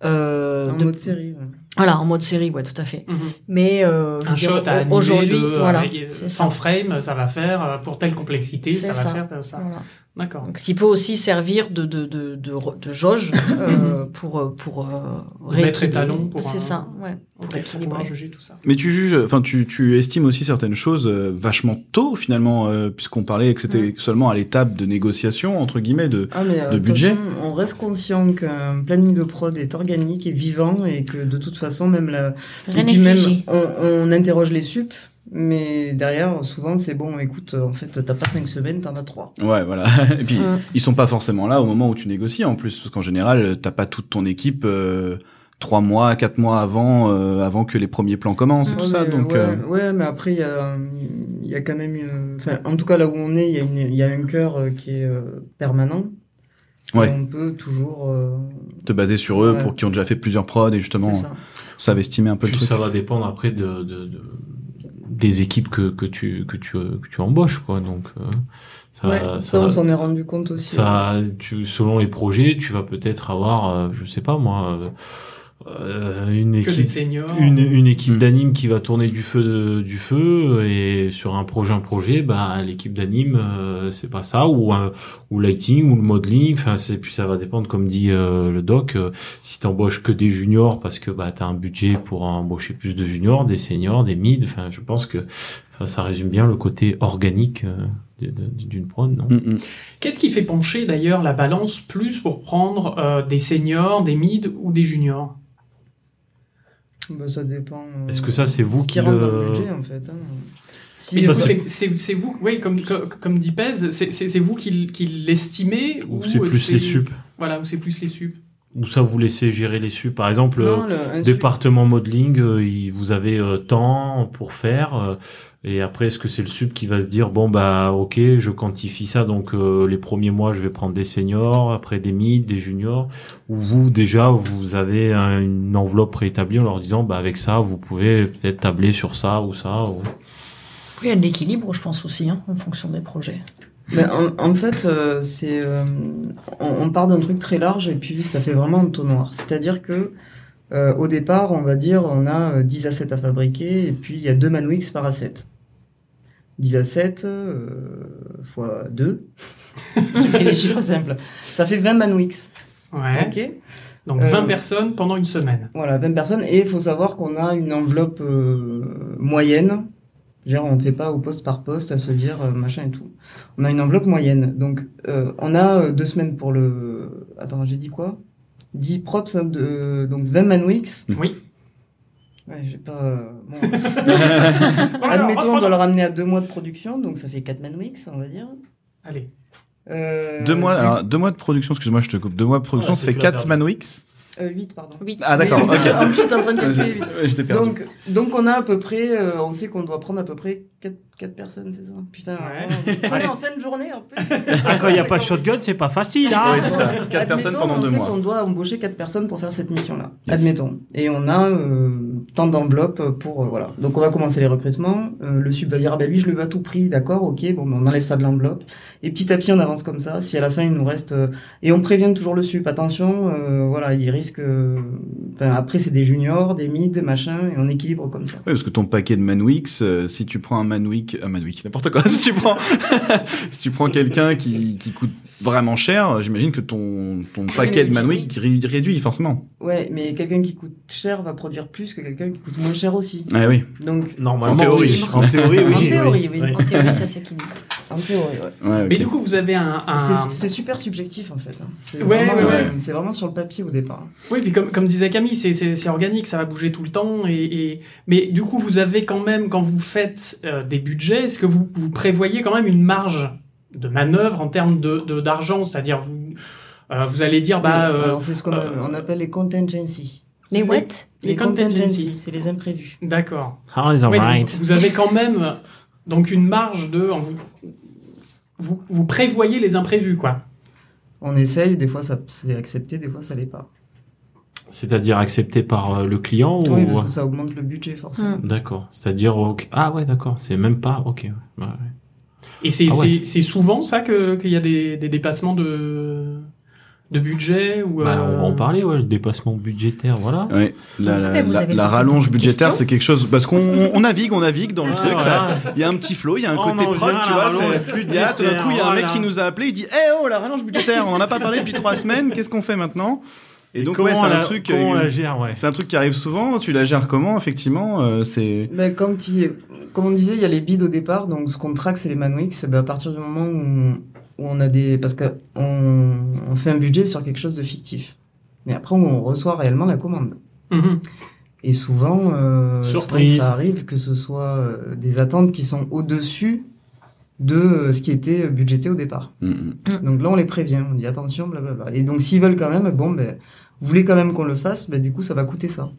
euh, En de- mode série. ouais. voilà en mode série ouais tout à fait mhm. mais euh, je un shot aujourd'hui de, voilà euh, 100 ça. frames, ça va faire euh, pour telle complexité, ça, va faire ça. Voilà. D'accord. Donc, ce qui peut aussi servir de de de de, de jauge euh, pour euh, pour euh, rééquilibrer. étalon pour c'est un- ça ouais pour équilibrer. juger tout ça. Mais tu juges, enfin tu, tu estimes aussi certaines choses euh, vachement tôt finalement, euh, puisqu'on parlait que c'était seulement à l'étape de négociation entre guillemets de. Ah, mais, euh, De budget façon, On reste conscient qu'un planning de prod est organique et vivant et que de toute façon, même la. rien puis même, figé on, on interroge les sup, mais derrière, souvent, c'est bon, écoute, en fait, t'as pas cinq semaines, t'en as trois. Ouais, voilà. Et puis ils sont pas forcément là au moment où tu négocies en plus, parce qu'en général t'as pas toute ton équipe euh, trois mois, quatre mois avant, euh, avant que les premiers plans commencent et Ouais, tout ça. mais, Donc ouais, euh, ouais, mais après, il y a, il y a quand même une. Enfin, en tout cas, là où on est, il y a, une, il y a un cœur euh, qui est euh, permanent. Et Ouais. on peut toujours. euh, te baser sur eux Ouais. pour qui ont déjà fait plusieurs prods et justement c'est ça. savent estimer un peu le Puis truc. ça va dépendre après de, de, de- des équipes que, que tu que tu que tu embauches quoi. Donc euh, ça, Ouais, ça, ça, on s'en est rendu compte aussi. ça tu, selon les projets, tu vas peut-être avoir, euh, je sais pas moi, euh, euh, une équipe seniors. une, une équipe Mm. d'anime qui va tourner du feu de- du feu et sur un projet un projet bah l'équipe d'anime euh, c'est pas ça ou un- ou lighting ou le modeling enfin c'est puis ça va dépendre comme dit euh, le doc euh, si t'embauches que des juniors parce que bah t'as un budget pour embaucher plus de juniors des seniors des mid enfin je pense que enfin, ça résume bien le côté organique euh, d'une prod non? Mm, mm. Qu'est-ce qui fait pencher d'ailleurs la balance plus pour prendre euh, des seniors, des mid ou des juniors? Bah, ça dépend. euh, Est-ce que ça, c'est vous ce qui rentre le- dans le budget en fait. hein. Si, Mais du coup, c'est- c'est c'est vous, oui, comme, comme, comme dit Pez, c'est- c'est c'est vous qui, qui l'estimez ou c'est plus les sup Voilà, ou c'est plus les sup. Ou ça vous laissez gérer les sup par exemple euh, non, le- département modeling, euh, il- vous avez euh, temps pour faire. euh, et après, est-ce que c'est le sub qui va se dire bon bah ok, je quantifie ça, donc euh, les premiers mois je vais prendre des seniors, après des mid, des juniors. Ou vous déjà vous avez un- une enveloppe préétablie en leur disant bah avec ça vous pouvez peut-être tabler sur ça ou ça. ou- Il y a de l'équilibre, je pense aussi, hein, en fonction des projets. Mais en, en fait, euh, c'est, euh, on, on part d'un truc très large et puis ça fait vraiment un tonnoir. C'est-à-dire que euh, au départ, on va dire, on a euh, 10 assets à fabriquer et puis il y a deux Manwix par asset. 10 assets euh, fois 2. J'ai pris les chiffres simples. Ça fait 20 Manwix. Ouais. Ok Donc Euh, 20 personnes pendant une semaine. Voilà, 20 personnes. Et il faut savoir qu'on a une enveloppe euh, moyenne. Genre, on ne fait pas au poste par poste à se dire euh, machin et tout. On a une enveloppe moyenne. Donc, euh, on a euh, deux semaines pour le. Attends, j'ai dit quoi? 10 props, hein, de... donc 20 manwix. Oui. Ouais, j'ai pas. euh, bon. Admettons, on doit le ramener à deux mois de production, donc ça fait 4 manwix, on va dire. Allez. Euh, Deux mois, alors, deux mois de production, excuse-moi, je te coupe. Deux mois de production, Ouais, ça c'est fait tu l'as 4 perdu. Euh, 8, pardon. Oui. Ah, d'accord, ok. En plus, j'étais en train de calculer vite. Ouais, J'étais perdu. Donc, donc on a à peu près, euh, on sait qu'on doit prendre à peu près 4, personnes, c'est ça Putain, Ouais. on est en fin de journée en plus. Ah, quand il n'y a pas de shotgun, c'est pas facile. Hein Ouais, c'est ça. 4 Admettons, personnes pendant on deux sait mois. qu'on doit embaucher 4 personnes pour faire cette mission-là. Yes. Admettons. Et on a euh, tant d'enveloppes pour... euh, voilà. Donc on va commencer les recrutements. Euh, le sub va dire, ah ben lui je le veux à tout prix, d'accord, ok, bon, ben, on enlève ça de l'enveloppe. Et petit à petit on avance comme ça. Si à la fin il nous reste... euh, Et on prévient toujours le sup, attention, euh, voilà, il risque... euh, Enfin, après c'est des juniors, des mid, machin, et on équilibre comme ça. Oui, parce que ton paquet de Manwix, euh, si tu prends un Manwick, un Manwick, n'importe quoi, si tu prends, si tu prends quelqu'un qui, qui coûte vraiment cher, j'imagine que ton, ton paquet de Manwick ré- réduit forcément. Ouais, mais quelqu'un qui coûte cher va produire plus que quelqu'un qui coûte moins cher aussi. Ah oui. Donc, Normalement, En théorie. oui. En théorie, oui. En théorie, oui. En théorie, ça s'équilibre. En théorie, ouais. Mais du coup, vous avez un. un- C'est super subjectif en fait. hein. C'est Ouais, vraiment, ouais, ouais. c'est vraiment sur le papier au départ. Oui, puis comme, comme disait Camille, c'est- organique, ça va bouger tout le temps. Et, et... Mais du coup, vous avez quand même, quand vous faites euh, des budgets, est-ce que vous, vous prévoyez quand même une marge de manœuvre en termes de de- d'argent? C'est-à-dire, vous, euh, vous allez dire, bah, euh, c'est ce qu'on euh, on appelle les contingencies. Les what? Les contingencies. c'est les imprévus. d'accord. Ah, les Ouais, donc alright. vous avez quand même donc une marge de. en Vous, vous, vous prévoyez les imprévus, quoi. On essaye, des fois ça c'est accepté, des fois ça l'est pas. C'est-à-dire accepté par euh, le client ou... Oui, parce que ça augmente le budget forcément. D'accord. C'est-à-dire, ah ouais, d'accord. C'est même pas, ok. ouais. Ouais, ouais. Et c'est Ah ouais. c'est- c'est souvent ça que qu'il y a des, des dépassements de de budget ou Bah, on va en euh, parler, ouais, le dépassement budgétaire, voilà. Ouais, la, rallonge budgétaire, c'est quelque chose parce qu'on on- on navigue, on navigue dans le Ah, truc. voilà. Il y a un petit flow, il y a un On côté prod, tu vois. tout d'un coup, il y a un mec qui nous a appelé, il dit Eh oh, la rallonge budgétaire, on en a pas parlé depuis trois semaines, qu'est-ce qu'on fait maintenant? Et donc, ouais, c'est un la- truc. Euh, la gère, ouais. C'est un truc qui arrive souvent. Tu la gères comment Effectivement, euh, c'est. Ben, comme, tu- comme on disait, il y a les bids au départ, donc ce qu'on traque c'est les manwix. Ben, à partir du moment où on, où on a des, parce qu'on on fait un budget sur quelque chose de fictif, mais après on reçoit réellement la commande. mhm. Et souvent, euh, Surprise. souvent, ça arrive que ce soit euh, des attentes qui sont au-dessus de euh, ce qui était budgété au départ. Mm, mm. Donc là, on les prévient, on dit attention, blablabla. Et donc s'ils veulent quand même, bon, ben, vous voulez quand même qu'on le fasse, ben, du coup, ça va coûter ça.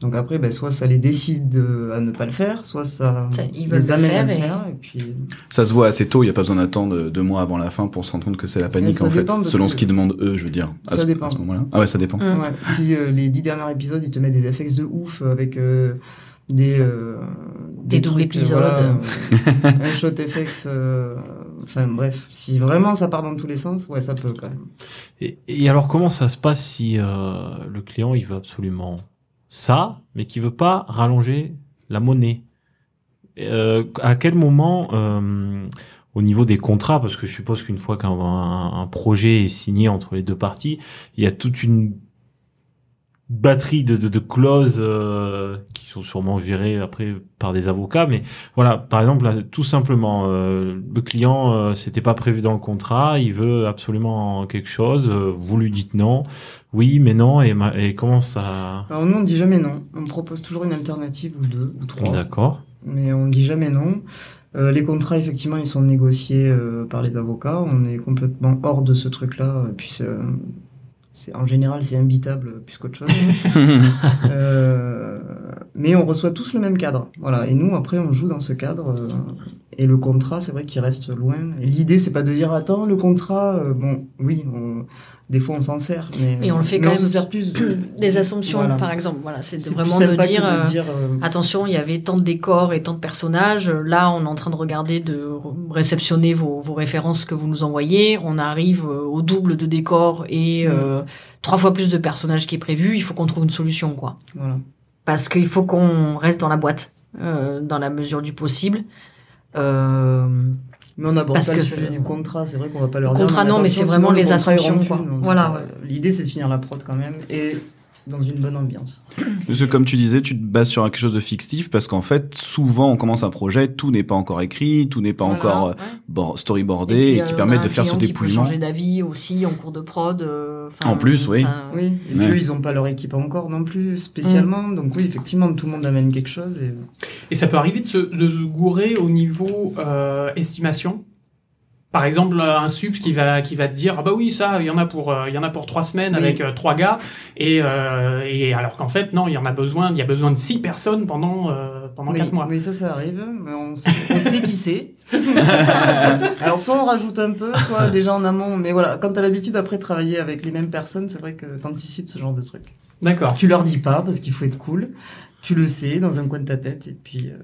Donc après, ben, soit ça les décide à ne pas le faire, soit ça, Ça, ils veulent les le amène à le et- faire. Et puis, Ça se voit assez tôt. Il y a pas besoin d'attendre deux mois avant la fin pour se rendre compte que c'est la panique en fait, selon que- ce qu'ils demandent eux, je veux dire. À Ça ce, dépend. à ce moment-là. Ah ouais, ça dépend. Mm. ouais, si euh, les dix derniers épisodes, ils te mettent des FX de ouf avec euh, des euh, Des doubles trucs, euh, épisodes. voilà, un shot FX. euh, Enfin bref, si vraiment ça part dans tous les sens, ouais, ça peut quand même. Et, et alors comment ça se passe si euh, le client il veut absolument ça, mais qui veut pas rallonger la monnaie. Euh, À quel moment, euh, au niveau des contrats, parce que je suppose qu'une fois qu'un un, un projet est signé entre les deux parties, il y a toute une batterie de, de, de clauses euh, qui sont sûrement gérées après par des avocats, mais voilà, par exemple, là, tout simplement, euh, le client, euh, c'était pas prévu dans le contrat, il veut absolument quelque chose, euh, vous lui dites non, oui, mais non, et, ma- et comment ça Alors nous on dit jamais non, on propose toujours une alternative ou deux ou trois. D'accord. mais on dit jamais non. Euh, les contrats, effectivement, ils sont négociés euh, par les avocats. On est complètement hors de ce truc-là. Et puis, euh, en général, c'est imbitable plus qu'autre chose. Euh, mais on reçoit tous le même cadre. Voilà. Et nous, après, on joue dans ce cadre. euh, et le contrat, c'est vrai qu'il reste loin. Et l'idée, c'est pas de dire attends, le contrat. euh, bon, oui, on- des fois, on s'en sert, mais Et on le fait quand on même se sert plus de- Des assumptions, Voilà. par exemple. Voilà, c'est vraiment de dire, euh, attention, il y avait tant de décors et tant de personnages. Là, on est en train de regarder, de réceptionner vos, vos références que vous nous envoyez. On arrive au double de décors et trois fois plus de personnages qui est prévu. Il faut qu'on trouve une solution, quoi. voilà. Parce qu'il faut qu'on reste dans la boîte, euh, dans la mesure du possible. Euh, Mais on n'aborde Parce pas que le c'est- sujet du contrat, c'est vrai qu'on va pas leur Le dire. contrat, non, mais c'est vraiment les contrat assumptions, quoi. Voilà, ouais. L'idée, c'est de finir la prod quand même, et dans une bonne ambiance. Parce que comme tu disais, tu te bases sur quelque chose de fictif parce qu'en fait, souvent on commence un projet, tout n'est pas encore écrit, tout n'est pas voilà, encore euh, ouais. storyboardé puis, et, euh, qui on permet a de faire ce client qui peut dépouillement. changer d'avis aussi en cours de prod. euh, En plus, oui. ça- Oui, et puis Ouais. eux, ils ont pas leur équipe encore non plus, spécialement. Donc oui, effectivement, tout le monde amène quelque chose. Et... Et ça peut arriver de se, de se gourer au niveau euh, estimation? Par exemple, un sup qui va qui va te dire ah bah oui ça il y en a pour euh, il y en a pour trois semaines Oui. avec euh, trois gars et euh, et alors qu'en fait non il y en a besoin il y a besoin de six personnes pendant pendant oui, quatre mois. oui, ça, ça arrive, mais on, sait- on sait qui c'est. Alors, soit on rajoute un peu, soit déjà en amont. Mais voilà, quand t'as l'habitude après de travailler avec les mêmes personnes, c'est vrai que t'anticipes ce genre de truc. D'accord. Tu leur dis pas parce qu'il faut être cool. Tu le sais dans un coin de ta tête, et puis. euh,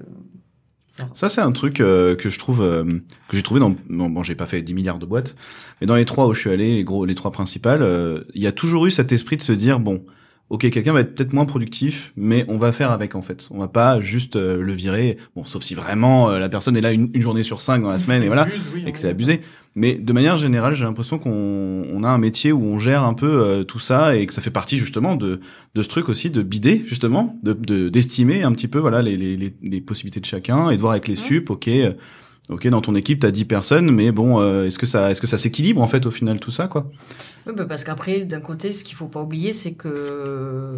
ça. C'est un truc euh, que je trouve euh, que j'ai trouvé dans bon, bon, j'ai pas fait 10 milliards de boîtes, mais dans les trois où je suis allé, les gros, les trois principales, euh, il y a toujours eu cet esprit de se dire bon, ok, quelqu'un va être peut-être moins productif, mais on va faire avec en fait. On va pas juste euh, le virer, bon, sauf si vraiment euh, la personne est là une, une journée sur cinq dans la semaine et voilà, et que c'est abusé. Mais de manière générale, j'ai l'impression qu'on on a un métier où on gère un peu euh, tout ça et que ça fait partie justement de de ce truc aussi de bider justement, de de- d'estimer un petit peu voilà les, les les les possibilités de chacun et de voir avec les sup, ok. Ok, dans ton équipe, t'as 10 personnes, mais bon, euh, est-ce que ça, est-ce que ça s'équilibre en fait au final tout ça, quoi? Oui, bah, parce qu'après, d'un côté, ce qu'il faut pas oublier, c'est que euh,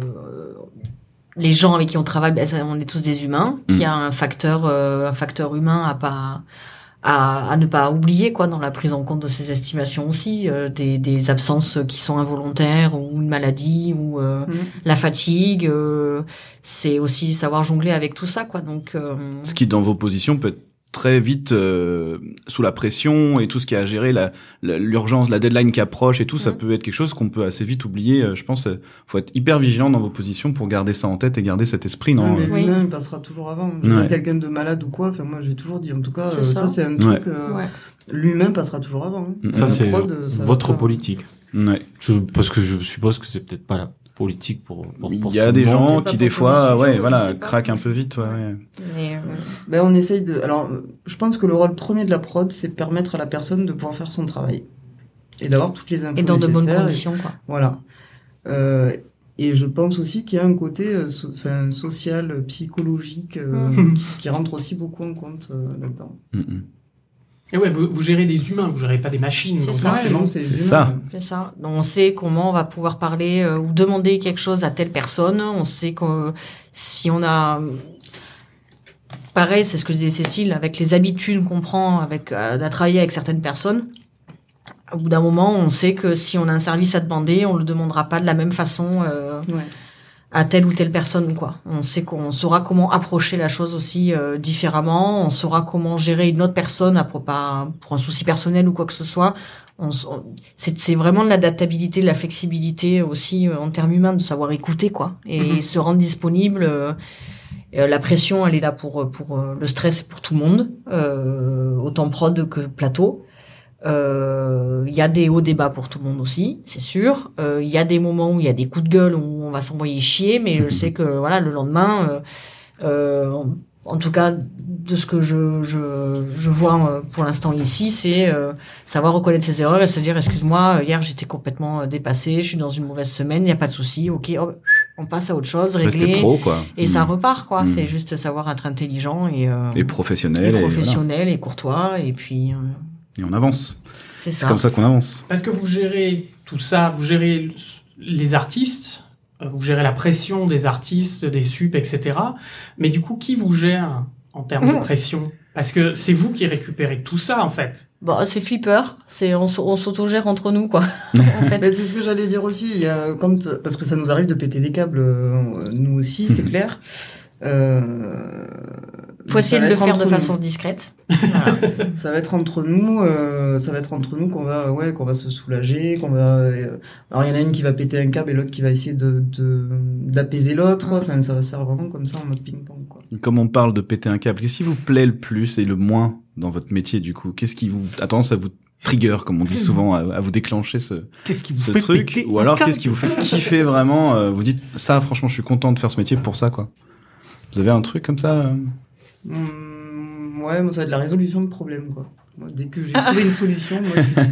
les gens avec qui on travaille, ben, on est tous des humains, Mm. qu'il y a un facteur, euh, un facteur humain à pas à, à ne pas oublier quoi dans la prise en compte de ces estimations aussi, euh, des, des absences qui sont involontaires ou une maladie ou euh, Mhm. la fatigue. euh, c'est aussi savoir jongler avec tout ça quoi. Donc euh, Ce qui dans vos positions peut être très vite euh, sous la pression et tout ce qui a à gérer la la- l'urgence, la, deadline qui approche et tout, ça peut être quelque chose qu'on peut assez vite oublier. euh, Je pense, euh, faut être hyper vigilant dans vos positions pour garder ça en tête et garder cet esprit, non Ouais, mais euh, Oui. l'humain il passera toujours avant. Ouais. Quelqu'un de malade ou quoi, enfin, moi j'ai toujours dit, en tout cas, euh, ça, ça. c'est un Ouais. truc. euh, ouais. L'humain passera toujours avant. hein. Ça, La c'est euh, votre politique. Ouais. Je, parce que je suppose que c'est peut-être pas la politique pour, pour, Il y a des monde. gens qui des fois, ouais, voilà, craquent un peu vite, ouais. ouais. Mais, euh, Ben, on essaye de. Alors, je pense que le rôle premier de la prod, c'est permettre à la personne de pouvoir faire son travail et d'avoir toutes les infos et dans de bonnes conditions quoi. Voilà. Euh, et je pense aussi qu'il y a un côté euh, so- social, psychologique, euh, Mhm. qui, qui rentre aussi beaucoup en compte euh, là-dedans. Et ouais, vous, vous gérez des humains, vous gérez pas des machines. C'est ça. C'est ça. Donc on sait comment on va pouvoir parler euh, ou demander quelque chose à telle personne. On sait que si on a pareil, c'est ce que disait Cécile, avec les habitudes qu'on prend avec euh, à travailler avec certaines personnes. Au bout d'un moment, on sait que si on a un service à demander, on le demandera pas de la même façon euh, Ouais. À telle ou telle personne quoi. On sait qu'on saura comment approcher la chose aussi euh, différemment, on saura comment gérer une autre personne à propos pour un souci personnel ou quoi que ce soit. On on- c'est c'est vraiment de l'adaptabilité, de la flexibilité aussi euh, en termes humains, de savoir écouter quoi et Mhm. se rendre disponible. euh, Euh, la pression, elle est là pour pour euh, le stress pour tout le monde, euh, autant prod que plateau. Euh, Il y a des hauts débats pour tout le monde aussi, c'est sûr. Euh, Il y a des moments où il y a des coups de gueule où on va s'envoyer chier, mais je sais que voilà le lendemain, euh, euh, en, tout cas de ce que je je, je vois pour l'instant ici, c'est euh, savoir reconnaître ses erreurs et se dire excuse-moi hier j'étais complètement dépassé, je suis dans une mauvaise semaine, il n'y a pas de souci, ok, on passe à autre chose, régler. pro, quoi. Et ça Mm. repart, quoi. Mm. C'est juste savoir être intelligent et, euh, Et professionnel. et Et, voilà. professionnel et, courtois. Et puis, euh, Et on avance. c'est C'est ça. comme ça qu'on avance. Parce que vous gérez tout ça, vous gérez les artistes, vous gérez la pression des artistes, des sup, etc. Mais du coup, qui vous gère en termes de pression? Parce que c'est vous qui récupérez tout ça, en fait. Bon, c'est flipper. C'est, on, on s'autogère entre nous, quoi. en fait. Mais c'est ce que j'allais dire aussi. Il y a, quand, parce que ça nous arrive de péter des câbles, euh, nous aussi, c'est clair. Euh, Faut essayer de le faire de nous. façon discrète. Voilà. Ça va être entre nous, euh, ça va être entre nous qu'on va, ouais, qu'on va se soulager, qu'on va. euh, alors il y en a une qui va péter un câble et l'autre qui va essayer de d'apaiser l'autre. Enfin, ça va se faire vraiment comme ça en mode ping-pong, quoi. Comme on parle de péter un câble, qu'est-ce qui vous plaît le plus et le moins dans votre métier, du coup? Qu'est-ce qui vous a tendance à vous trigger, comme on dit souvent, à, à vous déclencher ce, Qu'est-ce qui vous ce fait truc? péter Ou alors, qu'est-ce qui vous fait kiffer vraiment euh, Vous dites, ça, franchement, je suis content de faire ce métier pour ça, quoi. Vous avez un truc comme ça euh Hum, ouais, moi ça va être la résolution de problèmes, quoi. Dès que j'ai trouvé une solution,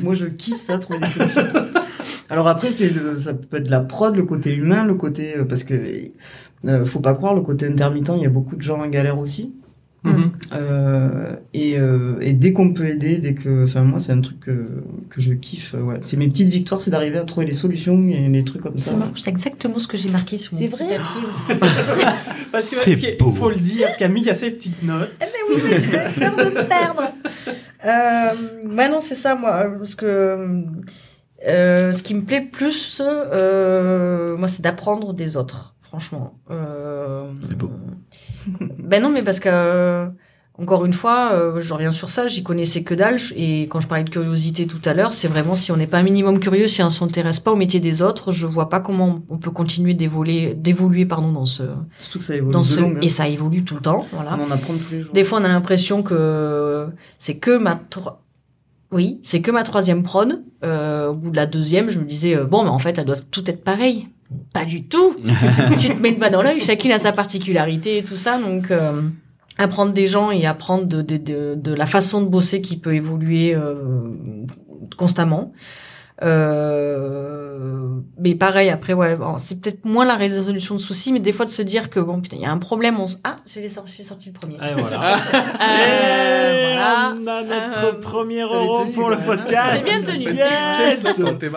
moi, je- kiffe ça, trouver des solutions. Alors après, c'est de, ça peut être de la prod, le côté humain, le côté euh, parce que euh, faut pas croire le côté intermittent. Il y a beaucoup de gens en galère aussi. Mhm. Euh, et, euh, et dès qu'on peut aider, dès que, enfin moi c'est un truc que, que je kiffe. euh, Ouais, c'est mes petites victoires, c'est d'arriver à trouver les solutions et les trucs comme ça. Ça marche. C'est exactement ce que j'ai marqué sur mon C'est vrai papier aussi. Parce que, C'est beau. faut le dire, Camille a ses petites notes. Mais oui, mais je vais peur de me perdre. Euh, ouais, non, c'est ça, moi. Parce que euh, ce qui me plaît plus, euh, moi, c'est d'apprendre des autres, franchement. Euh, C'est beau. Ben non, mais parce que, encore une fois, euh, je reviens sur ça, j'y connaissais que dalle. Et quand je parlais de curiosité tout à l'heure, c'est vraiment si on n'est pas un minimum curieux, si on s'intéresse pas au métier des autres, je vois pas comment on peut continuer d'évoluer, d'évoluer pardon, dans ce, Surtout que ça évolue dans ce, longue, hein. et ça évolue tout le temps, voilà. On en apprend tous les jours. Des fois, on a l'impression que c'est que ma oui, c'est que ma troisième prod. Euh, au bout de la deuxième, je me disais euh, bon, mais en fait, elles doivent toutes être pareilles. Pas du tout. tu te mets le bas dans l'œil. Chacune a sa particularité et tout ça. Donc, euh, apprendre des gens et apprendre de, de, de, de la façon de bosser qui peut évoluer euh, constamment. Euh, mais pareil, après, ouais, bon, c'est peut-être moins la résolution de soucis, mais des fois de se dire que bon, putain, il y a un problème, on se... Ah, j'ai sorti, j'ai sorti le premier. Et voilà. Euh, voilà. On a notre Euh, premier euro tenu, pour le podcast. J'ai bien tenu. Yes.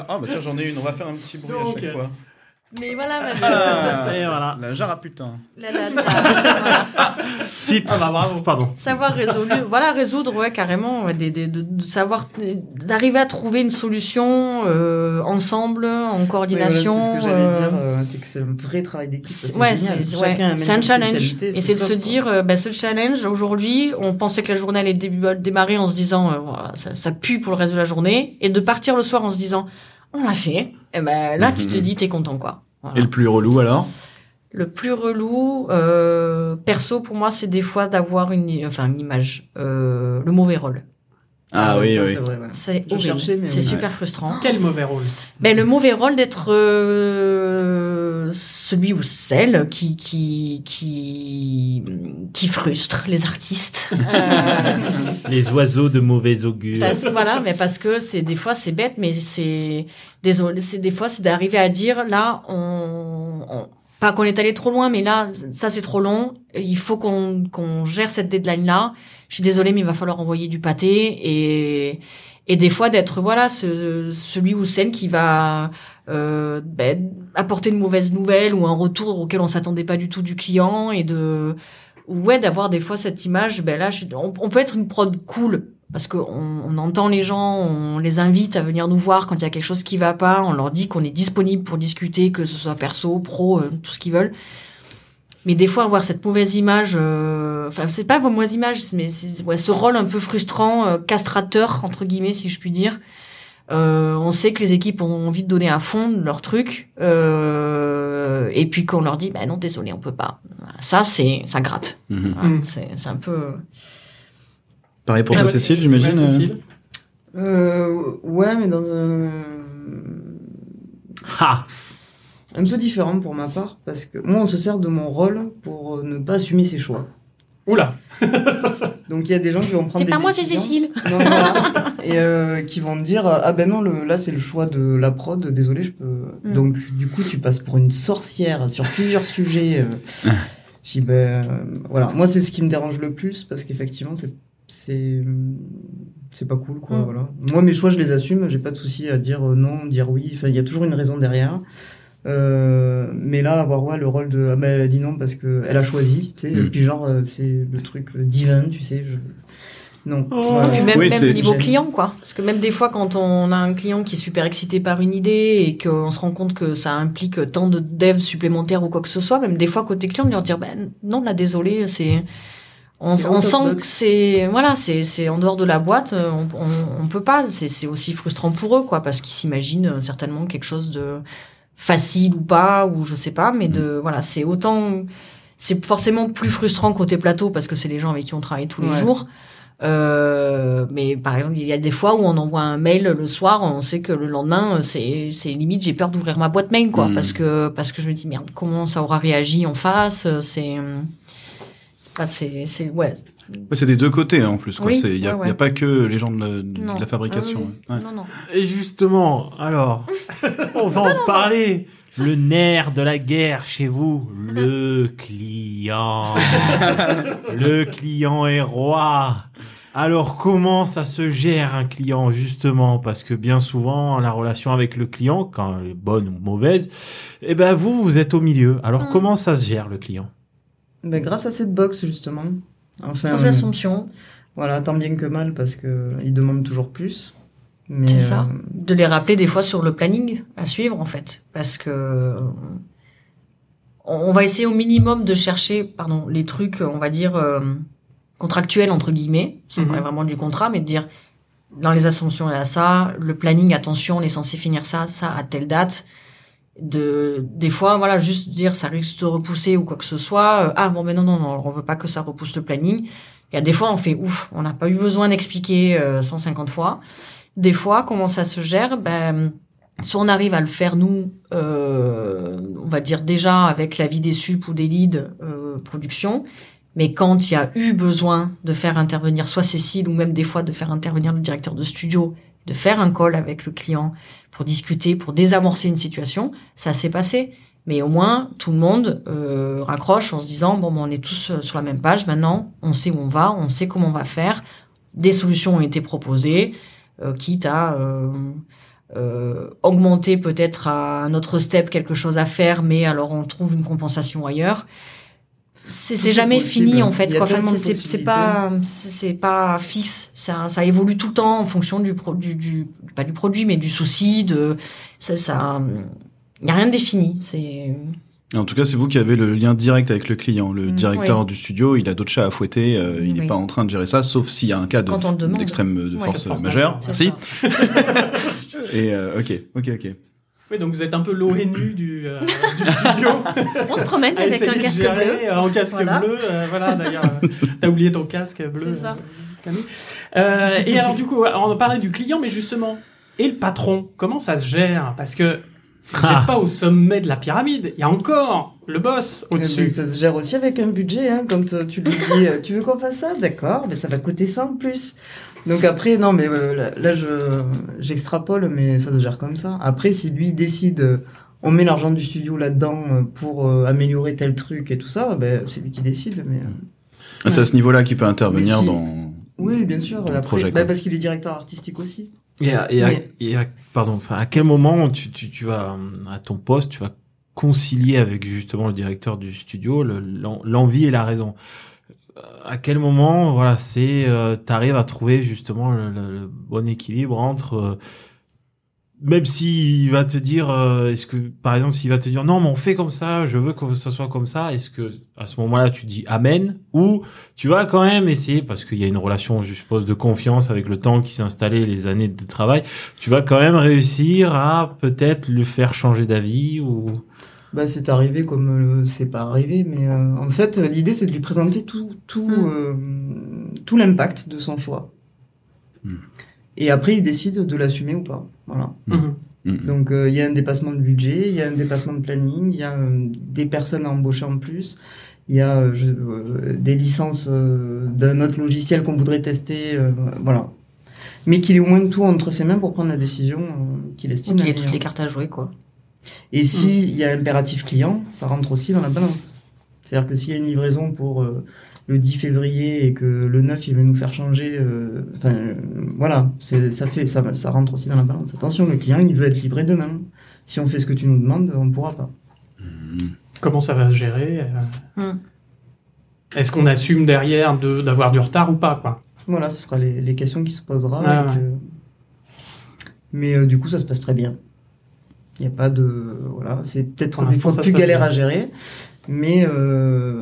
Ah, bah tiens, j'en ai une. On va faire un petit bruit Donc, à chaque fois. Mais voilà, vas-y. Ah, Et voilà. La jarre à putain. La- la- la- voilà. Titre. Ah bah bravo. Pardon. Savoir résoudre, voilà, résoudre, ouais, carrément, ouais, des, des- de, de savoir, d'arriver à trouver une solution euh, ensemble, en coordination. Voilà, c'est ce que j'allais euh, dire, euh, c'est que c'est un vrai travail d'équipe. C'est- ouais, c'est ouais, un challenge. Et c'est de se quoi. dire, euh, bah, ce challenge, aujourd'hui, on pensait que la journée allait début- démarrer en se disant, euh, voilà, ça, ça pue pour le reste de la journée, et de partir le soir en se disant, on l'a fait. Et ben là, tu te Mhm. dis, t'es content, quoi. Voilà. Et le plus relou alors? Le plus relou, euh, perso, pour moi, c'est des fois d'avoir une, enfin, une image, euh, le mauvais rôle. Ah Ouais, oui, ça, oui. c'est vrai, ouais. C'est horrible. super frustrant. Quel mauvais rôle. Ben, le mauvais rôle d'être euh, celui ou celle qui qui qui qui frustre les artistes. Euh, Les oiseaux de mauvais augure. parce, voilà, mais parce que c'est des fois c'est bête, mais c'est désolé, c'est des fois c'est d'arriver à dire là on, on- pas qu'on est allé trop loin, mais là ça c'est trop long. Il faut qu'on qu'on gère cette deadline là. Je suis désolée, mais il va falloir envoyer du pâté et et des fois d'être voilà ce, celui ou celle qui va euh, ben, apporter une mauvaise nouvelle ou un retour auquel on s'attendait pas du tout du client et de ouais d'avoir des fois cette image ben là on, on peut être une prod cool parce qu'on on entend les gens on les invite à venir nous voir quand il y a quelque chose qui va pas on leur dit qu'on est disponible pour discuter que ce soit perso pro euh, tout ce qu'ils veulent mais des fois avoir cette mauvaise image euh, enfin c'est pas une mauvaise image mais c'est ouais, ce rôle un peu frustrant euh, castrateur entre guillemets si je puis dire euh, on sait que les équipes ont envie de donner à fond leur truc et puis qu'on leur dit, bah non, désolé, on peut pas. Ça, c'est, ça gratte. Mhm. Voilà, c'est, c'est un peu. Pareil pour Ah, toi, ouais, Cécile, j'imagine. euh, Cécile. Euh, ouais, mais dans un Ha un peu différent pour ma part, parce que moi, on se sert de mon rôle pour euh, ne pas assumer ses choix. Oula. Donc il y a des gens qui vont prendre C'est des pas moi, c'est décisions. Cécile. Non, voilà. et euh, qui vont me dire ah ben non le, là c'est le choix de la prod désolé je peux Mm. donc du coup tu passes pour une sorcière sur plusieurs sujets euh. je dis ben euh, voilà moi c'est ce qui me dérange le plus parce qu'effectivement c'est c'est c'est pas cool quoi Mm. voilà. Moi mes choix je les assume. J'ai pas de souci à dire euh, non dire oui. Enfin il y a toujours une raison derrière. Euh, mais là avoir ouais le rôle de ah ben elle a dit non parce que elle a choisi tu sais. Mm. et puis genre euh, c'est le truc divin tu sais je... non. Et puis même, Oui, même niveau client, quoi. Parce que même des fois, quand on a un client qui est super excité par une idée et qu'on se rend compte que ça implique tant de devs supplémentaires ou quoi que ce soit, même des fois, côté client, de leur dire, ben, non, là, désolé, c'est, on, on sent que c'est, voilà, c'est, c'est en dehors de la boîte, euh, on, on, on peut pas, c'est, c'est aussi frustrant pour eux, quoi, parce qu'ils s'imaginent euh, certainement quelque chose de facile ou pas, ou je sais pas, mais de, voilà, c'est autant, c'est forcément plus frustrant côté plateau parce que c'est les gens avec qui on travaille tous les Ouais. jours. Euh, mais par exemple, il y a des fois où on envoie un mail le soir, on sait que le lendemain, c'est c'est limite, j'ai peur d'ouvrir ma boîte mail, quoi, Mm. parce que parce que je me dis merde, comment ça aura réagi en face C'est ah, c'est c'est ouais. Ouais, c'est des deux côtés hein, en plus. Oui, Il n'y a, ouais, ouais. y a pas que les gens de la, de Non. la fabrication. Ah oui, Ouais. Non non. Et justement, alors, on va en parler. Le nerf de la guerre chez vous, le client. le client est roi. Alors comment ça se gère un client justement? Parce que bien souvent la relation avec le client, quand elle est bonne ou mauvaise, eh ben vous vous êtes au milieu. Alors Mm. comment ça se gère le client? Ben, grâce à cette box, justement. Enfin, Aux assumptions, voilà, tant bien que mal, parce que ils demandent toujours plus. C'est ça. euh, De les rappeler des fois sur le planning à suivre en fait, parce que on va essayer au minimum de chercher, pardon, les trucs, on va dire euh, contractuels entre guillemets, c'est Mhm. vraiment du contrat, mais de dire dans les assumptions il y a ça, le planning, attention, on est censé finir ça, ça à telle date. De des fois, voilà, juste dire ça risque de repousser ou quoi que ce soit. euh, ah bon, mais non non non, on veut pas que ça repousse le planning. Il y des fois, on fait ouf, on n'a pas eu besoin d'expliquer euh, 150 fois. Des fois, comment ça se gère? Ben, soit on arrive à le faire nous, euh, on va dire déjà avec l'avis des sup ou des leads euh, production. Mais quand il y a eu besoin de faire intervenir soit Cécile ou même des fois de faire intervenir le directeur de studio, de faire un call avec le client pour discuter, pour désamorcer une situation, ça s'est passé. Mais au moins, tout le monde euh, raccroche en se disant, bon, ben, on est tous euh, sur la même page maintenant, on sait où on va, on sait comment on va faire, des solutions ont été proposées, euh, quitte à euh, euh, augmenter peut-être à un autre step quelque chose à faire, mais alors on trouve une compensation ailleurs. C'est jamais possible. fini en fait. Quoi. Enfin, c'est- pas c'est pas fixe. Ça, ça évolue tout le temps en fonction du, pro, du, du pas du produit mais du souci de ça. y a rien de défini. C'est En tout cas, c'est vous qui avez le lien direct avec le client. Le Mm, directeur oui. du studio, il a d'autres chats à fouetter. euh, il n'est Oui. pas en train de gérer ça, sauf s'il y a un cas d'extrême de Ouais, force, de force majeure. Merci. Et euh, ok, ok, ok. Oui, donc vous êtes un peu l'ONU du, euh, du studio. on se promène avec un casque gérer, bleu. euh, En casque Voilà. bleu, euh, voilà d'ailleurs. euh, T'as oublié ton casque bleu. C'est ça. euh, Camille. Euh, et alors du coup, on parlait du client, mais justement, et le patron, comment ça se gère? Parce que vous Ah. n'êtes pas au sommet de la pyramide. Il y a encore le boss eh ben, au-dessus. ça se gère aussi avec un budget. Hein, quand tu lui dis, tu veux qu'on fasse ça? D'accord, mais ça va coûter ça en plus. Donc après, non, mais euh, là, là, je j'extrapole, mais ça se gère comme ça. Après, si lui décide, euh, on met l'argent du studio là-dedans euh, pour euh, améliorer tel truc et tout ça, ben, c'est lui qui décide. Mais euh, Ah, C'est à ce niveau-là qu'il peut intervenir si. dans. oui, bien sûr. Dans le Après, projet, ben, parce qu'il est directeur artistique aussi. Et à, et à- Mais- et à- pardon, enfin, à quel moment tu, tu, tu vas, à ton poste, tu vas concilier avec justement le directeur du studio le- l'en- l'envie et la raison? Euh, À quel moment, voilà, c'est, euh, t'arrives à trouver justement le, le- le bon équilibre entre, euh, même s'il va te dire, euh, est-ce que, par exemple, s'il va te dire, non, mais on fait comme ça, je veux que ça soit comme ça, est-ce que, à ce moment-là, tu dis amen, ou tu vas quand même essayer, parce qu'il y a une relation, je suppose, de confiance avec le temps qui s'est installé, les années de travail, tu vas quand même réussir à peut-être le faire changer d'avis ou Bah, c'est arrivé comme euh, c'est pas arrivé, mais euh, en fait, l'idée c'est de lui présenter tout, tout, Mm. euh, tout l'impact de son choix. Mm. Et après, il décide de l'assumer ou pas. Voilà. Mm. Donc, euh, il y a un dépassement de budget, il y a un dépassement de planning, il y a euh, des personnes à embaucher en plus, il y a euh, je- euh, des licences euh, d'un autre logiciel qu'on voudrait tester, euh, voilà. Mais qu'il ait au moins tout entre ses mains pour prendre la décision euh, qu'il estime. Donc il y la a toutes les cartes à jouer, quoi. Et s'il y a impératif client, ça rentre aussi dans la balance. C'est-à-dire que s'il y a une livraison pour euh, le 10 février et que le 9 il veut nous faire changer, euh, enfin euh, voilà, ça fait ça, ça rentre aussi dans la balance. Attention, le client il veut être livré demain. Si on fait ce que tu nous demandes, on pourra pas. Comment ça va se gérer euh, Hmm. Est-ce qu'on assume derrière de- d'avoir du retard ou pas quoi? Voilà, ce sera les, les questions qui se posera. Ah et ouais. que- Mais euh, du coup, ça se passe très bien. Il n'y a pas de voilà, c'est peut-être fois ça plus galère bien. à gérer, mais euh,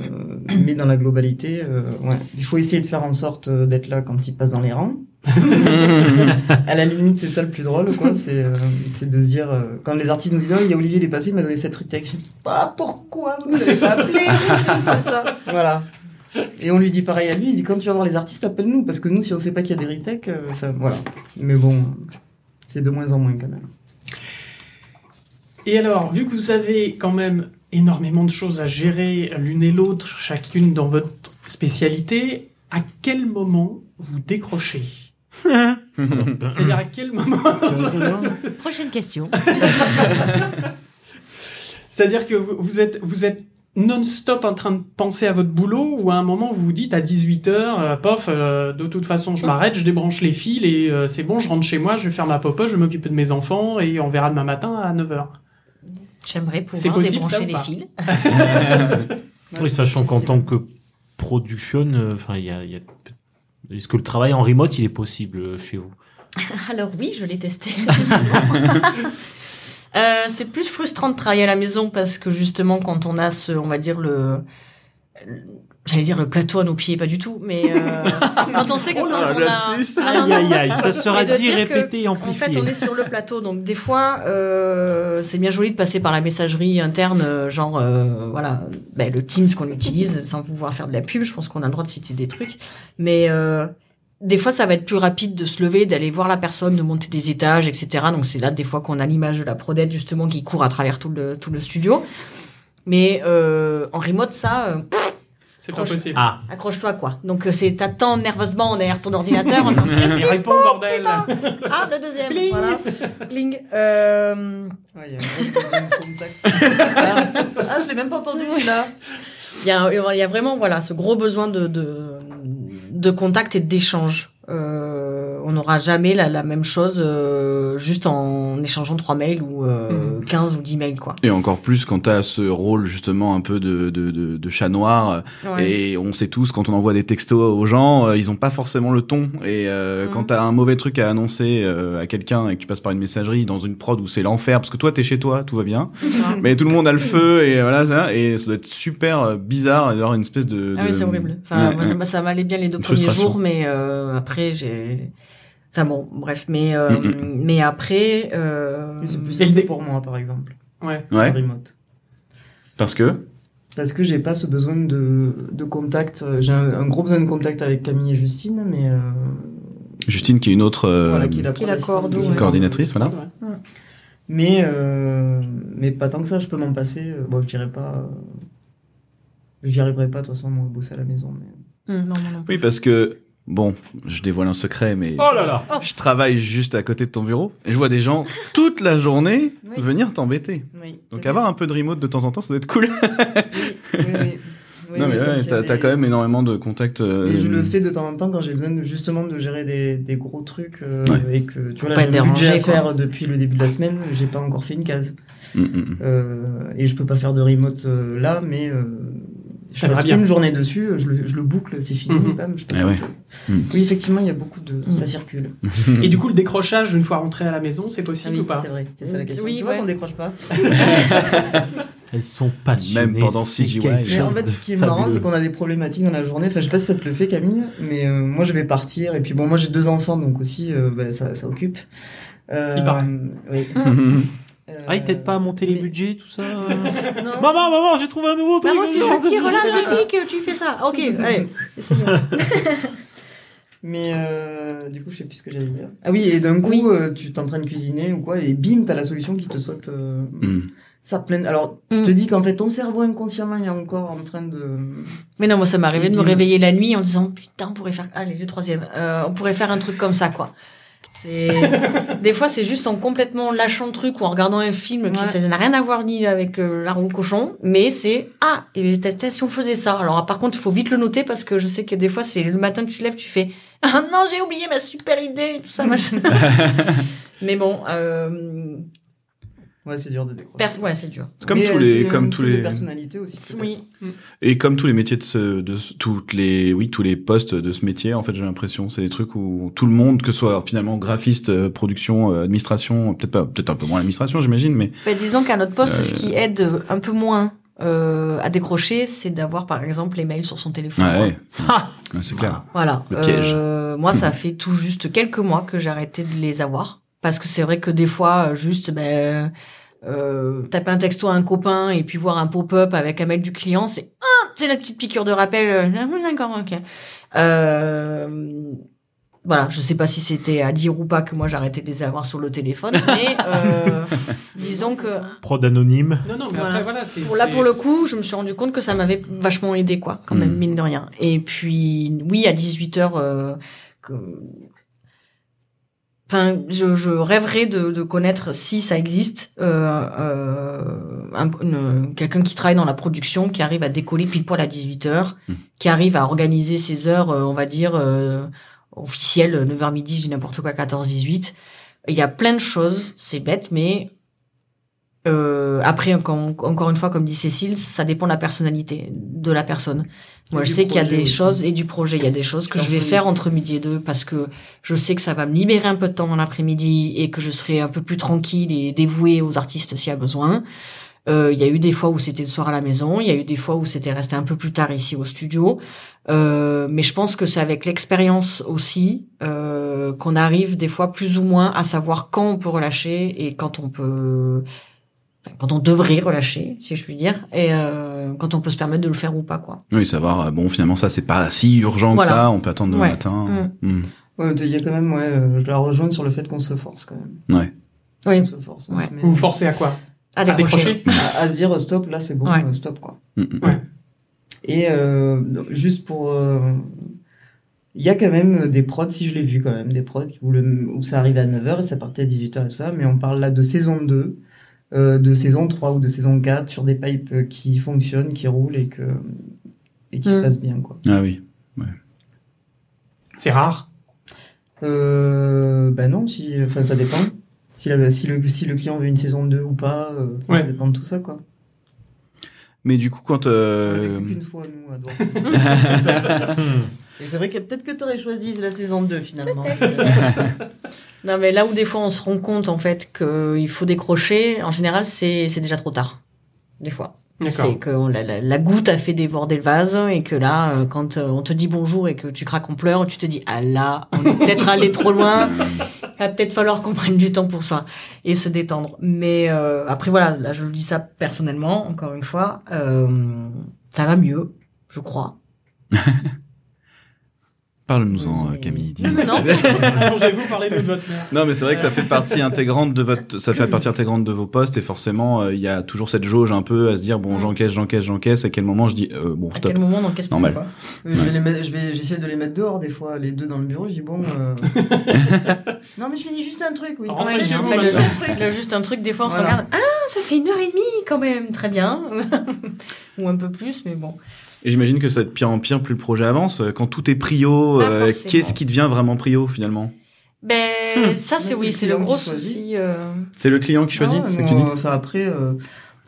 mais dans la globalité, euh, ouais, il faut essayer de faire en sorte euh, d'être là quand il passe dans les rangs. à la limite, c'est ça le plus drôle, quoi. C'est euh, c'est de se dire euh, quand les artistes nous disent oh, il y a Olivier, il est passé, il m'a donné cette retech. Je dis ah pourquoi vous n'avez pas appelé? C'est ça. Voilà. Et on lui dit pareil à lui, il dit quand tu vas voir les artistes, appelle-nous, parce que nous, si on sait pas qu'il y a des retakes, euh, enfin voilà. Mais bon, c'est de moins en moins quand même. Et alors, vu que vous avez quand même énormément de choses à gérer l'une et l'autre, chacune dans votre spécialité, à quel moment vous décrochez C'est-à-dire à quel moment Prochaine question. C'est-à-dire que vous êtes, vous êtes non-stop en train de penser à votre boulot ou à un moment vous vous dites à 18h, pof, euh, de toute façon je m'arrête, je débranche les fils et euh, c'est bon, je rentre chez moi, je vais faire ma popote, je vais m'occuper de mes enfants et on verra demain matin à 9h. J'aimerais C'est pouvoir possible, débrancher les fils. Oui, sachant qu'en tant que production, euh, enfin, il y a, il y a- est-ce que le travail en remote, il est possible euh, chez vous? Alors oui, je l'ai testé. Euh, c'est plus frustrant de travailler à la maison parce que justement quand on a ce, on va dire le, le- j'allais dire le plateau à nos pieds, pas du tout, mais euh, quand on sait que Oh là quand on a. Aïe, aïe, aïe, ça sera dit, que, répété et En amplifié. fait, on est sur le plateau, donc des fois, euh, c'est bien joli de passer par la messagerie interne, euh, genre, euh, voilà, ben, le Teams qu'on utilise, sans pouvoir faire de la pub. Je pense qu'on a le droit de citer des trucs, mais euh, des fois, ça va être plus rapide de se lever, d'aller voir la personne, de monter des étages, etc. Donc c'est là des fois qu'on a l'image de la prodette justement qui court à travers tout le tout le studio. Mais euh, en remote, ça, C'est pas possible. Ah, accroche-toi quoi. Donc euh, c'est t'attends nerveusement derrière ton ordinateur. en disant, Il répond, bordel ah, le deuxième, Bling. voilà. Cling. Euh, Ouais, il y a un gros besoin de contact. ah, je l'ai même pas entendu celui-là. Il y a, il y a vraiment voilà ce gros besoin de de, de contact et d'échange. Euh, on n'aura jamais la, la même chose euh, juste en échangeant trois mails ou euh, 15 ou 10 mails quoi. Et encore plus quand t'as ce rôle justement un peu de, de, de, de chat noir. Ouais. Et on sait tous quand on envoie des textos aux gens, euh, ils ont pas forcément le ton. Et euh, Mhm. quand t'as un mauvais truc à annoncer euh, à quelqu'un et que tu passes par une messagerie dans une prod où c'est l'enfer, parce que toi t'es chez toi, tout va bien, mais tout le monde a le feu et voilà ça. Et ça doit être super bizarre d'avoir une espèce de. Ah oui, c'est horrible. Enfin, Ouais, moi, ouais. ça ça m'allait bien les deux premiers jours, mais euh, après, j'ai. Enfin bon, bref, mais euh, mais après. Euh... C'est plus simple dé- pour moi, par exemple, Ouais. Remote. Parce que? Parce que j'ai pas ce besoin de, de contact. J'ai un, un gros besoin de contact avec Camille et Justine, mais euh, Justine qui est une autre euh, voilà, qui est la, qui la ouais. coordinatrice, voilà. Mais, euh, mais pas tant que ça, je peux m'en passer. Bon, je dirais pas. euh, J'y arriverai pas, de toute façon, moi, bosser à la maison. Mais... Hum, non, non, non. Oui, parce que bon, je dévoile un secret, mais oh là là je travaille juste à côté de ton bureau et je vois des gens toute la journée Oui. venir t'embêter. Oui, Donc avoir un peu de remote de temps en temps, ça doit être cool. Oui, oui, non mais quand ouais, t'as des- quand même énormément de contacts. euh, Et je le fais de temps en temps quand j'ai besoin de, justement de gérer des, des gros trucs euh, Ouais. et que tu vois là j'ai un budget à faire depuis le début de la semaine, j'ai pas encore fait une case Mm, mm, mm. euh, et je peux pas faire de remote euh, là, mais euh, je passe bien. une journée dessus, je le, je le boucle, c'est fini, Mhm. bam, je passe Eh ouais. Mhm. Oui effectivement il y a beaucoup de, Mhm. ça circule. Et du coup, le décrochage, une fois rentré à la maison, c'est Ah possible oui, ou pas c'est vrai, c'était ça la question. Oui, tu vois ouais. qu'on décroche pas. Elles sont passionnées. Même pendant quelque Mais en fait, ce qui est marrant, c'est qu'on a des problématiques dans la journée. Enfin, je sais pas si ça te le fait, Camille, mais euh, moi, je vais partir. Et puis, bon, moi, j'ai deux enfants, donc aussi, euh, bah, ça, ça occupe. Euh, Il paraît. Oui. Ah, ils t'aident pas à monter les mais- budgets, tout ça euh Non. Maman, maman, j'ai trouvé un nouveau truc Maman, si je tire là le pic, tu fais ça. Ok, allez. Mais euh, du coup, je sais plus ce que j'allais dire. Ah oui, et d'un coup, Oui. euh, tu t'es en train de cuisiner ou quoi, et bim, t'as la solution qui te saute. euh, Hmm. Ça plein. Alors, tu Mm. te dis qu'en fait, ton cerveau inconsciemment est encore en train de. Mais non, moi, ça m'est arrivé de me réveiller la nuit en disant putain, on pourrait faire. Allez, le troisième. Euh, on pourrait faire un truc comme ça, quoi. C'est... Des fois, c'est juste en complètement lâchant le truc ou en regardant un film qui Ouais. ça n'a rien à voir ni avec euh, l'arbre ou le cochon, mais c'est ah, et si on faisait ça. Alors, par contre, il faut vite le noter parce que je sais que des fois, c'est le matin que tu te lèves, tu fais ah non, j'ai oublié ma super idée, tout ça, machin. mais bon, euh, Ouais, c'est dur de décrocher. pers- ouais, c'est dur. C'est comme Mais, tous euh, les, c'est comme tous les, de personnalité aussi. Oui. et comme tous les métiers de ce, de ce- toutes les, oui, tous les postes de ce métier, en fait, j'ai l'impression, c'est des trucs où tout le monde, que ce soit finalement graphiste, euh, production, euh, administration, peut-être pas, peut-être un peu moins l'administration, j'imagine, mais Ben, disons qu'à notre poste, Euh, ce qui aide un peu moins euh, à décrocher, c'est d'avoir par exemple les mails sur son téléphone. ouais, quoi. ouais. Ah Ouais, c'est clair. Voilà. Le piège. Euh, moi, ça fait tout juste quelques mois que j'ai arrêté de les avoir. Parce que c'est vrai que des fois, euh, juste, ben, euh, taper un texto à un copain et puis voir un pop-up avec un mail du client, c'est, ah, c'est la petite piqûre de rappel. euh, D'accord, ok. Euh, voilà, je sais pas si c'était à dire ou pas que moi j'arrêtais de les avoir sur le téléphone, mais euh, disons que Prod anonyme. Non, non, mais Voilà. après, voilà, c'est. pour là pour le coup, je me suis rendu compte que ça m'avait vachement aidé quoi, quand même Mhm. mine de rien. Et puis oui, à 18 h euh, que... Enfin, je, je rêverais de, de connaître si ça existe euh, euh, quelqu'un qui travaille dans la production, qui arrive à décoller pile poil à 18 h Mhm. qui arrive à organiser ses heures, euh, on va dire euh, officielles, 9h midi, je dis n'importe quoi, 14-18. Il y a plein de choses, c'est bête, mais euh, après, encore une fois, comme dit Cécile, ça dépend de la personnalité de la personne. Moi, je sais qu'il y a des aussi. choses et du projet. Il y a des choses que je vais faire entre midi et deux parce que je sais que ça va me libérer un peu de temps dans l'après-midi et que je serai un peu plus tranquille et dévouée aux artistes s'il y a besoin. Euh, Il y a eu des fois où c'était le soir à la maison, il y a eu des fois où c'était resté un peu plus tard ici au studio. Euh, mais je pense que c'est avec l'expérience aussi euh, qu'on arrive des fois plus ou moins à savoir quand on peut relâcher et quand on peut, quand on devrait relâcher, si je puis dire, et euh, quand on peut se permettre de le faire ou pas, quoi. Oui, savoir, euh, bon, finalement, ça, c'est pas si urgent Voilà. que ça, on peut attendre demain Ouais. matin. Ouais, il y a quand même, ouais, euh, je la rejoins sur le fait qu'on se force quand même. Ouais. Oui, On se force. on Ouais. se met- Ou forcer à quoi? À À décrocher. à, à se dire stop, là c'est bon, Ouais. stop quoi. Hmm, hmm. Ouais. Et euh, juste pour. euh, Il y a quand même des prods, si je l'ai vu quand même, des prods où, le, où ça arrivait à 9h et ça partait à 18h et tout ça, mais on parle là de saison 2, euh, de saison 3 ou de saison 4 sur des pipes euh, qui fonctionnent, qui roulent et, que, et qui se Mm. passent bien quoi. Ah oui. C'est rare? Euh, bah non, si, enfin ça dépend. Si, la, si, le, si le client veut une saison 2 ou pas, euh, Ouais. ça dépend de tout ça quoi. Mais du coup, quand, On l'a euh, qu'une fois nous à Dorset. Et c'est vrai que peut-être que tu aurais choisi la saison 2 finalement. Non, mais là où des fois on se rend compte en fait qu'il faut décrocher, en général c'est c'est déjà trop tard. Des fois. D'accord. C'est que on- la, la, la goutte a fait déborder le vase et que là, euh, quand euh, on te dit bonjour et que tu craques en pleurs, tu te dis ah là, on est peut-être allé trop loin. Va peut-être falloir qu'on prenne du temps pour soi et se détendre. Mais euh, après voilà, là je le dis ça personnellement, encore une fois, euh, ça va mieux, je crois. Parle-nous-en, Oui, euh, Camille. dis. Non, Allongez-vous, parlez de votre mère. Non, mais c'est vrai que ça fait partie intégrante de votre, ça fait partie intégrante de vos postes et forcément, euh, il y a toujours cette jauge un peu à se dire bon, j'encaisse, j'encaisse, j'encaisse. À quel moment je dis euh, bon, à stop. quel moment, dans quel Normal. quoi Euh, Je vais les mettre- je vais, j'essaie de les mettre dehors des fois, les deux dans le bureau. Je dis bon. euh, non mais je finis juste un truc, oui. Rentrez Ouais, vous, juste le, maintenant. un truc. juste un truc, des fois on se regarde, ah, ça fait une heure et demie quand même, très bien. Ou un peu plus, mais bon. Et j'imagine que ça va être pire en pire plus le projet avance. Euh, Quand tout est prio, euh, qu'est-ce qui devient vraiment prio finalement Ben, ça c'est oui, c'est le gros souci. euh, C'est le client qui choisit, Ah ouais, c'est que tu dis Enfin après, euh,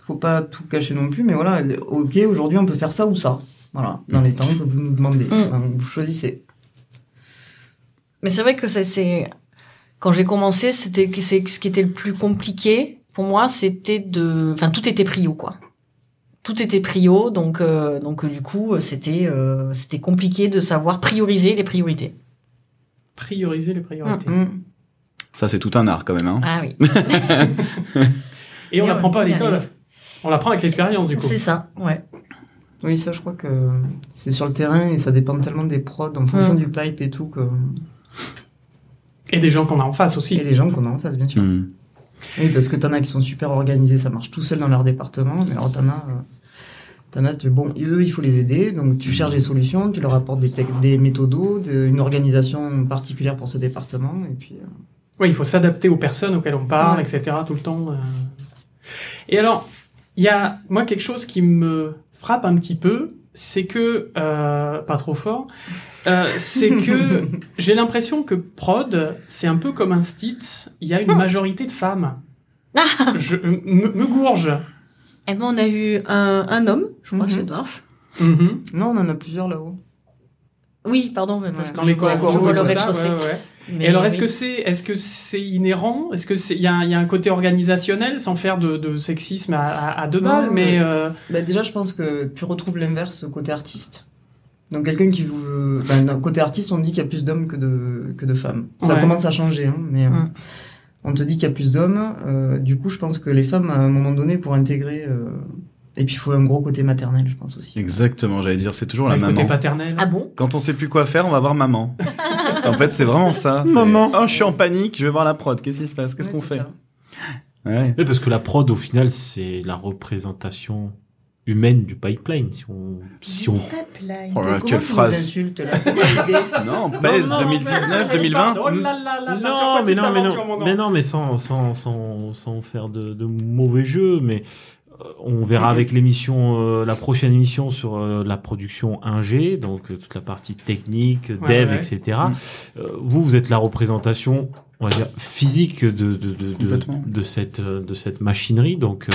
faut pas tout cacher non plus, mais voilà. Ok, aujourd'hui on peut faire ça ou ça. Voilà, dans les temps que vous nous demandez. Mm. Enfin, vous choisissez. Mais c'est vrai que ça, c'est quand j'ai commencé, c'était que c'est ce qui était le plus compliqué pour moi, c'était de, enfin tout était prio quoi. Tout était prio, donc euh, donc euh, du coup euh, c'était euh, c'était compliqué de savoir prioriser les priorités. Prioriser les priorités. Mm. Ça, c'est tout un art quand même. Hein. Ah oui. Et on l'apprend pas à l'école. On l'apprend avec l'expérience, du coup. C'est ça, ouais. Oui, ça, je crois que c'est sur le terrain et ça dépend tellement des prods en fonction Mm. du pipe et tout que... Et des gens qu'on a en face aussi. et les gens qu'on a en face, bien sûr. Oui, parce que t'en as qui sont super organisés, ça marche tout seul dans leur département, mais alors t'en as, euh, t'en as, tu- bon, eux, il faut les aider, donc tu cherches des solutions, tu leur apportes des, des méthodos, de- une organisation particulière pour ce département, et puis. euh, Oui, il faut s'adapter aux personnes auxquelles on parle, Ouais. etc. tout le temps. euh. Et alors, il y a moi quelque chose qui me frappe un petit peu, c'est que euh, pas trop fort, euh, c'est que j'ai l'impression que prod, c'est un peu comme un stit. Il y a une majorité de femmes. Je me, me gourge. Eh ben, on a eu un, un homme, je crois, Mhm. chez Dwarf. Mhm. Non, on en a plusieurs là-haut. Oui, pardon, mais parce Ouais. que je vois- je vois le rez-de-chaussée. Mais Et alors, est-ce oui. que c'est, est-ce que c'est inhérent? Est-ce que c'est, il y a, un- il y a un côté organisationnel, sans faire de, de sexisme à, à, à deux balles, mais euh, Bah, déjà, je pense que tu retrouves l'inverse côté artiste. Donc quelqu'un qui veut... ben, d'un côté artiste, on dit qu'il y a plus d'hommes que de, que de femmes. Ça Ouais. commence à changer, hein, mais euh, Mm. On te dit qu'il y a plus d'hommes. euh, du coup, je pense que les femmes, à un moment donné, pour intégrer... euh, Et puis, il faut un gros côté maternel, je pense aussi. Exactement, j'allais dire, c'est toujours la le côté maman. paternel. Ah bon? Quand on sait plus quoi faire, on va voir maman. en fait, c'est vraiment ça. Maman. Oh, je suis en panique, je vais voir la prod. Qu'est-ce qui se passe? Qu'est-ce Ouais, qu'on fait ça. Ouais. Oui, parce que la prod, au final, c'est la représentation humaine du pipeline. Si on, si on... Oh là quelle phrase insultes, là. Non, pèse non, 2019, 2020. Oh là là là là, sur Non, mais non, mais non, mais non, mais sans, sans, sans, sans faire de, de mauvais jeux, mais euh, on verra avec l'émission, euh, la prochaine émission sur euh, la production 1G, donc euh, toute la partie technique, dev, Ouais, ouais. etc. Mm. Euh, vous, vous êtes la représentation, on va dire, physique de, de, de, de, cette, de cette machinerie. Donc,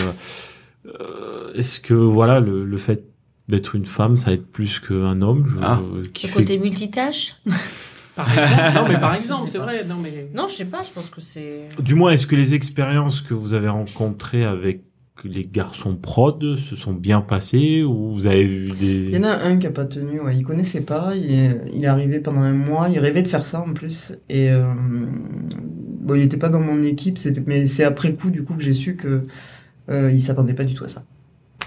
est-ce que, voilà, le, le fait d'être une femme, ça aide plus qu'un homme je- Ah. euh, qui Le fait côté multitâche? Par exemple, non, mais par exemple, c'est vrai. Non, mais Non, je sais pas, je pense que c'est... Du moins, est-ce que les expériences que vous avez rencontrées avec les garçons prod se sont bien passées ou vous avez vu des... Il y en a un qui a pas tenu, ouais, il connaissait pas, il est, il est arrivé pendant un mois, il rêvait de faire ça en plus, et euh, bon, il était pas dans mon équipe, c'était, mais c'est après coup du coup que j'ai su que euh, il s'attendait pas du tout à ça.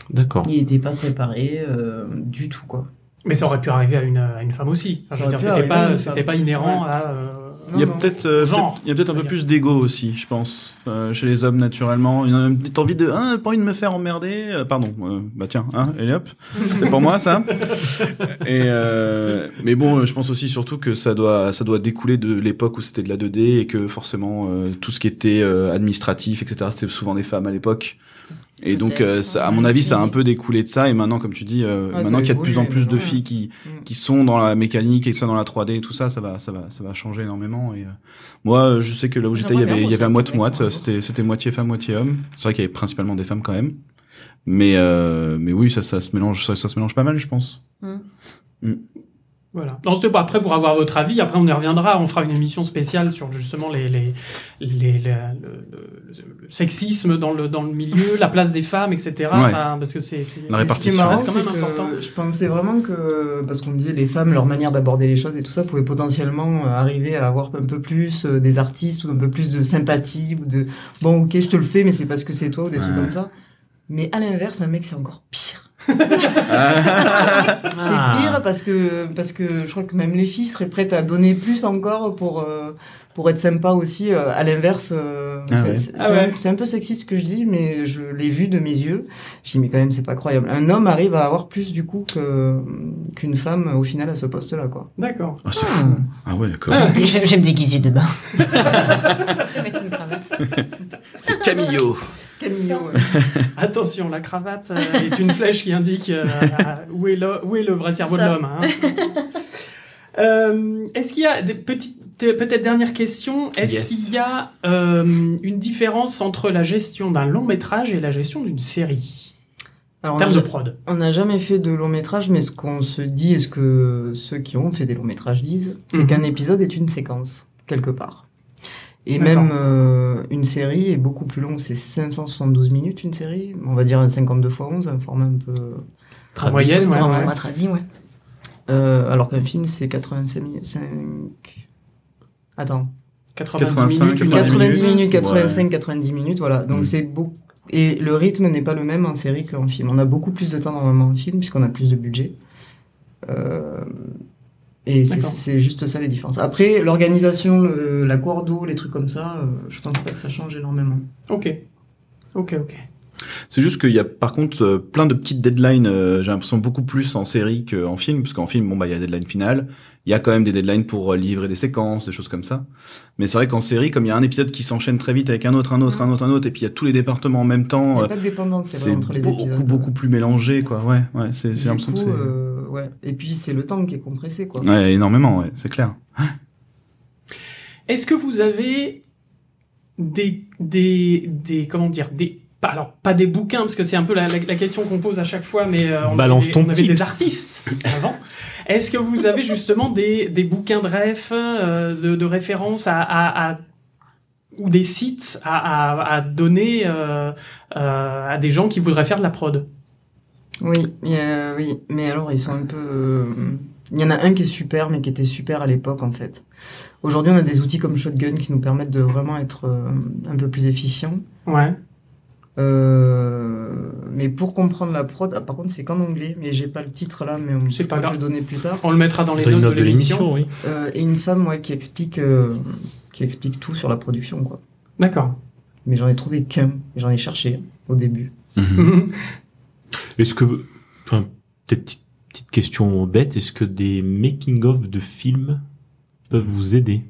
D'accord. Il était pas préparé euh, du tout quoi. mais ça aurait pu arriver à une, à une femme aussi. Enfin, je veux dire, c'était pas, pas inhérent Ouais. à. euh, Il y a peut-être euh, Genre. peut-être- il y a peut-être un peu plus d'ego aussi, je pense, euh, chez les hommes naturellement. Il y a une petite envie de, hein, pas envie de me faire emmerder? euh, pardon, euh, bah tiens, hein, et hop, c'est pour moi ça. Et euh, mais bon, euh, je pense aussi surtout que ça doit, ça doit découler de l'époque où c'était de la 2D et que forcément euh, tout ce qui était euh, administratif, etc. C'était souvent des femmes à l'époque. Et donc, euh, ça, à mon avis, ça a un oui. peu découlé de ça. Et maintenant, comme tu dis, euh, maintenant qu'il y a de plus en plus de filles qui, Mm. qui sont dans la mécanique et tout ça dans la 3D et tout ça, ça va, ça va, ça va changer énormément. Et euh, moi, euh, je sais que là où j'étais, il y avait, il y avait bosser moite moite. moi. C'était, c'était moitié femme, moitié homme. C'est vrai qu'il y avait principalement des femmes quand même. Mais, euh, mais oui, ça, ça se mélange, ça, ça se mélange pas mal, je pense. Voilà. Non, c'est pas après pour avoir votre avis. Après, on y reviendra. On fera une émission spéciale sur justement les, les, les, la- le, le- le sexisme dans le, dans le milieu, la place des femmes, etc. Enfin, parce que c'est, c'est La répartition. Ce qui est marrant, reste quand même c'est que important. Je pensais vraiment que, parce qu'on me disait les femmes, leur manière d'aborder les choses et tout ça pouvait potentiellement euh, arriver à avoir un peu plus euh, des artistes ou un peu plus de sympathie ou de bon, ok, je te le fais, mais c'est parce que c'est toi ou des trucs Ouais. comme ça. Mais à l'inverse, un mec, c'est encore pire. Ah. C'est pire parce que, parce que je crois que même les filles seraient prêtes à donner plus encore pour, euh, pour être sympa aussi. euh, à l'inverse, euh, Ah c'est ouais. Ah ouais. un- peu sexiste ce que je dis, mais je l'ai vu de mes yeux. Je dis, mais quand même, c'est pas croyable. Un homme arrive à avoir plus du coup qu'une femme au final à ce poste-là, quoi. D'accord. Ah, c'est fou. Ah ouais, d'accord. J'aime j'aime déguiser de bain. J'aime mettre une cravate. C'est Camillo. Camillo, Attention, la cravate euh, est une flèche qui indique euh, où, est le, où est le vrai cerveau de l'homme. hein. Euh, Est-ce qu'il y a des petites, peut-être dernière question, est-ce Yes. qu'il y a euh, une différence entre la gestion d'un long métrage et la gestion d'une série? Alors, en termes de prod On n'a jamais fait de long métrage, mais ce qu'on se dit et ce que ceux qui ont fait des longs métrages disent, c'est Mhm. qu'un épisode est une séquence, quelque part. Et même euh, une série est beaucoup plus longue, c'est 572 minutes une série, on va dire un 52 x 11, un format un peu... En moyenne, ouais, ouais. format tradi, ouais. Euh, alors qu'un film c'est 85 minutes... 5... Attends, 90 85, minutes, une heure et 90 demie. minutes, Ouais. 85, 90 minutes, voilà. Donc Mhm. c'est beaucoup... Et le rythme n'est pas le même en série qu'en film. On a beaucoup plus de temps normalement en film puisqu'on a plus de budget. Euh, et c'est- juste ça les différences. Après, l'organisation, la coordo, les trucs comme ça, euh, je pense pas que ça change énormément. Ok. Ok, ok. C'est juste qu'il y a par contre euh, plein de petites deadlines, euh, j'ai l'impression beaucoup plus en série qu'en film, parce qu'en film, bon bah il y a deadline finale, il y a quand même des deadlines pour livrer des séquences, des choses comme ça. Mais c'est vrai qu'en série, comme il y a un épisode qui s'enchaîne très vite avec un autre, un autre, un autre, un autre, et puis il y a tous les départements en même Il temps, n'y euh, a pas de dépendance, c'est vrai, c'est entre les beaucoup, épisodes. beaucoup plus mélangé, quoi. Ouais, ouais, c'est, j'ai l'impression que c'est... euh, ouais. Et puis c'est le temps qui est compressé, quoi. Ouais, énormément, ouais, c'est clair. Est-ce que vous avez des, des, des, comment dire, des, pas, alors, pas des bouquins, parce que c'est un peu la, la, la question qu'on pose à chaque fois, mais euh, on, Balance avait, ton on avait tips. des artistes avant. Est-ce que vous avez justement des, des bouquins de ref, euh, de, de référence à, à, à- ou des sites à, à, à donner euh, euh, à des gens qui voudraient faire de la prod? Oui, oui, mais alors ils sont un peu. euh, Il y en a un qui est super, mais qui était super à l'époque en fait. Aujourd'hui, on a des outils comme Shotgun qui nous permettent de vraiment être euh, un peu plus efficients. Ouais. Euh, mais pour comprendre la prod, ah, par contre, c'est qu'en anglais, mais j'ai pas le titre là, mais on peut pas le donner plus tard. On le mettra dans les notes de l'émission. oui. Euh, et une femme, ouais, qui explique, euh, qui explique tout sur la production, quoi. D'accord. Mais j'en ai trouvé qu'un, et j'en ai cherché au début. Est-ce que, enfin, peut-être petite, petite question bête, est-ce que des making-of de films peuvent vous aider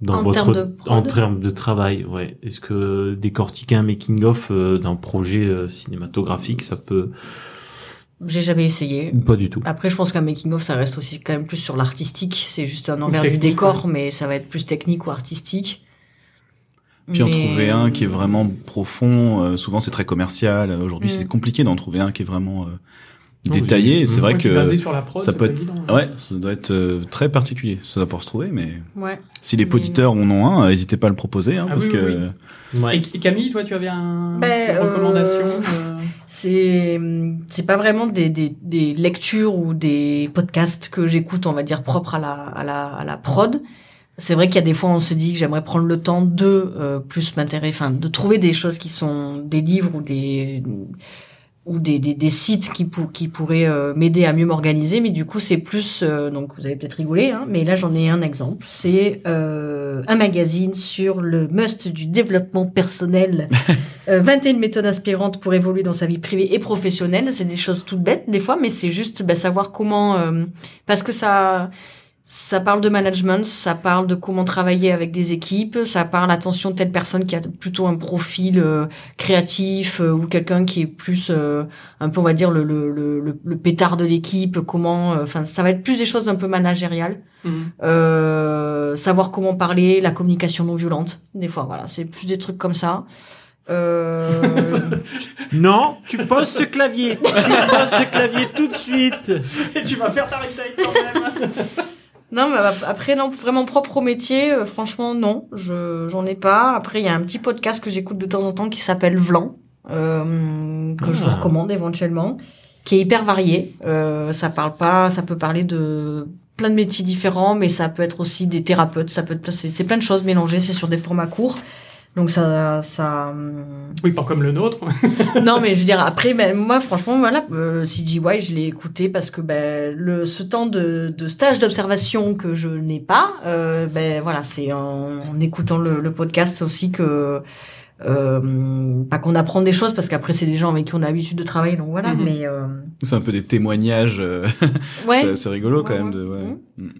dans En votre, termes de prod en termes de travail, ouais. Est-ce que décortiquer un making-of euh, d'un projet euh, cinématographique, ça peut, J'ai jamais essayé. pas du tout? Après, je pense qu'un making-of, ça reste aussi quand même plus sur l'artistique. C'est juste un envers du décor, mais ça va être plus technique ou artistique. Puis en trouver un qui est vraiment profond, euh, souvent c'est très commercial. Aujourd'hui, Mm. c'est compliqué d'en trouver un qui est vraiment euh, détaillé. C'est Mm. vrai Ouais, que basé sur la prod, ça peut être, évident. ouais, ça doit être euh, très particulier. Ça doit pas se trouver, mais Ouais. si les Mais- auditeurs en ont un, euh, n'hésitez pas à le proposer, hein, Ah parce oui, que oui, Ouais. Et et Camille, toi, tu avais un, Ben, une recommandation euh, euh, C'est c'est pas vraiment des, des, des lectures ou des podcasts que j'écoute, on va dire propres à la à la à la prod. C'est vrai qu'il y a des fois on se dit que j'aimerais prendre le temps de euh, plus m'intéresser, enfin de trouver des choses qui sont des livres ou des ou des, des, des sites qui, pour, qui pourraient euh, m'aider à mieux m'organiser, mais du coup c'est plus, euh, donc vous allez peut-être rigoler, hein, mais là j'en ai un exemple, c'est euh, un magazine sur le must du développement personnel, euh, 21 méthodes inspirantes pour évoluer dans sa vie privée et professionnelle, c'est des choses toutes bêtes des fois, mais c'est juste bah, savoir comment, euh, parce que ça... Ça parle de management, ça parle de comment travailler avec des équipes, ça parle attention de telle personne qui a plutôt un profil euh, créatif euh, ou quelqu'un qui est plus euh, un peu on va dire le le le, le, le pétard de l'équipe, comment euh, enfin ça va être plus des choses un peu managériales, euh, savoir comment parler, la communication non violente, des fois voilà, c'est plus des trucs comme ça. Euh, Non, tu poses ce clavier. tu poses ce clavier tout de suite. Et tu vas faire ta retake quand même. Non, mais ap- après, non, vraiment propre au métier, euh, franchement, non, je j'en ai pas. Après, il y a un petit podcast que j'écoute de temps en temps qui s'appelle Vlan, euh, que je vous Ah. recommande éventuellement, qui est hyper varié. Euh, ça parle pas, ça peut parler de plein de métiers différents, mais ça peut être aussi des thérapeutes, ça peut être, c'est c'est plein de choses mélangées, c'est sur des formats courts. Donc ça, ça, Oui, pas comme le nôtre. non, mais je veux dire, après, ben, moi, franchement, voilà, euh, CGY, je l'ai écouté parce que ben, le, ce temps de, de stage d'observation que je n'ai pas, euh, ben voilà, c'est en, en écoutant le, le podcast aussi que. Euh, pas qu'on apprend des choses parce qu'après c'est des gens avec qui on a l'habitude de travailler donc voilà Mhm. mais euh, c'est un peu des témoignages. euh, ouais c'est c'est rigolo quand Ouais, même. ouais. De, ouais. Mhm. Mm.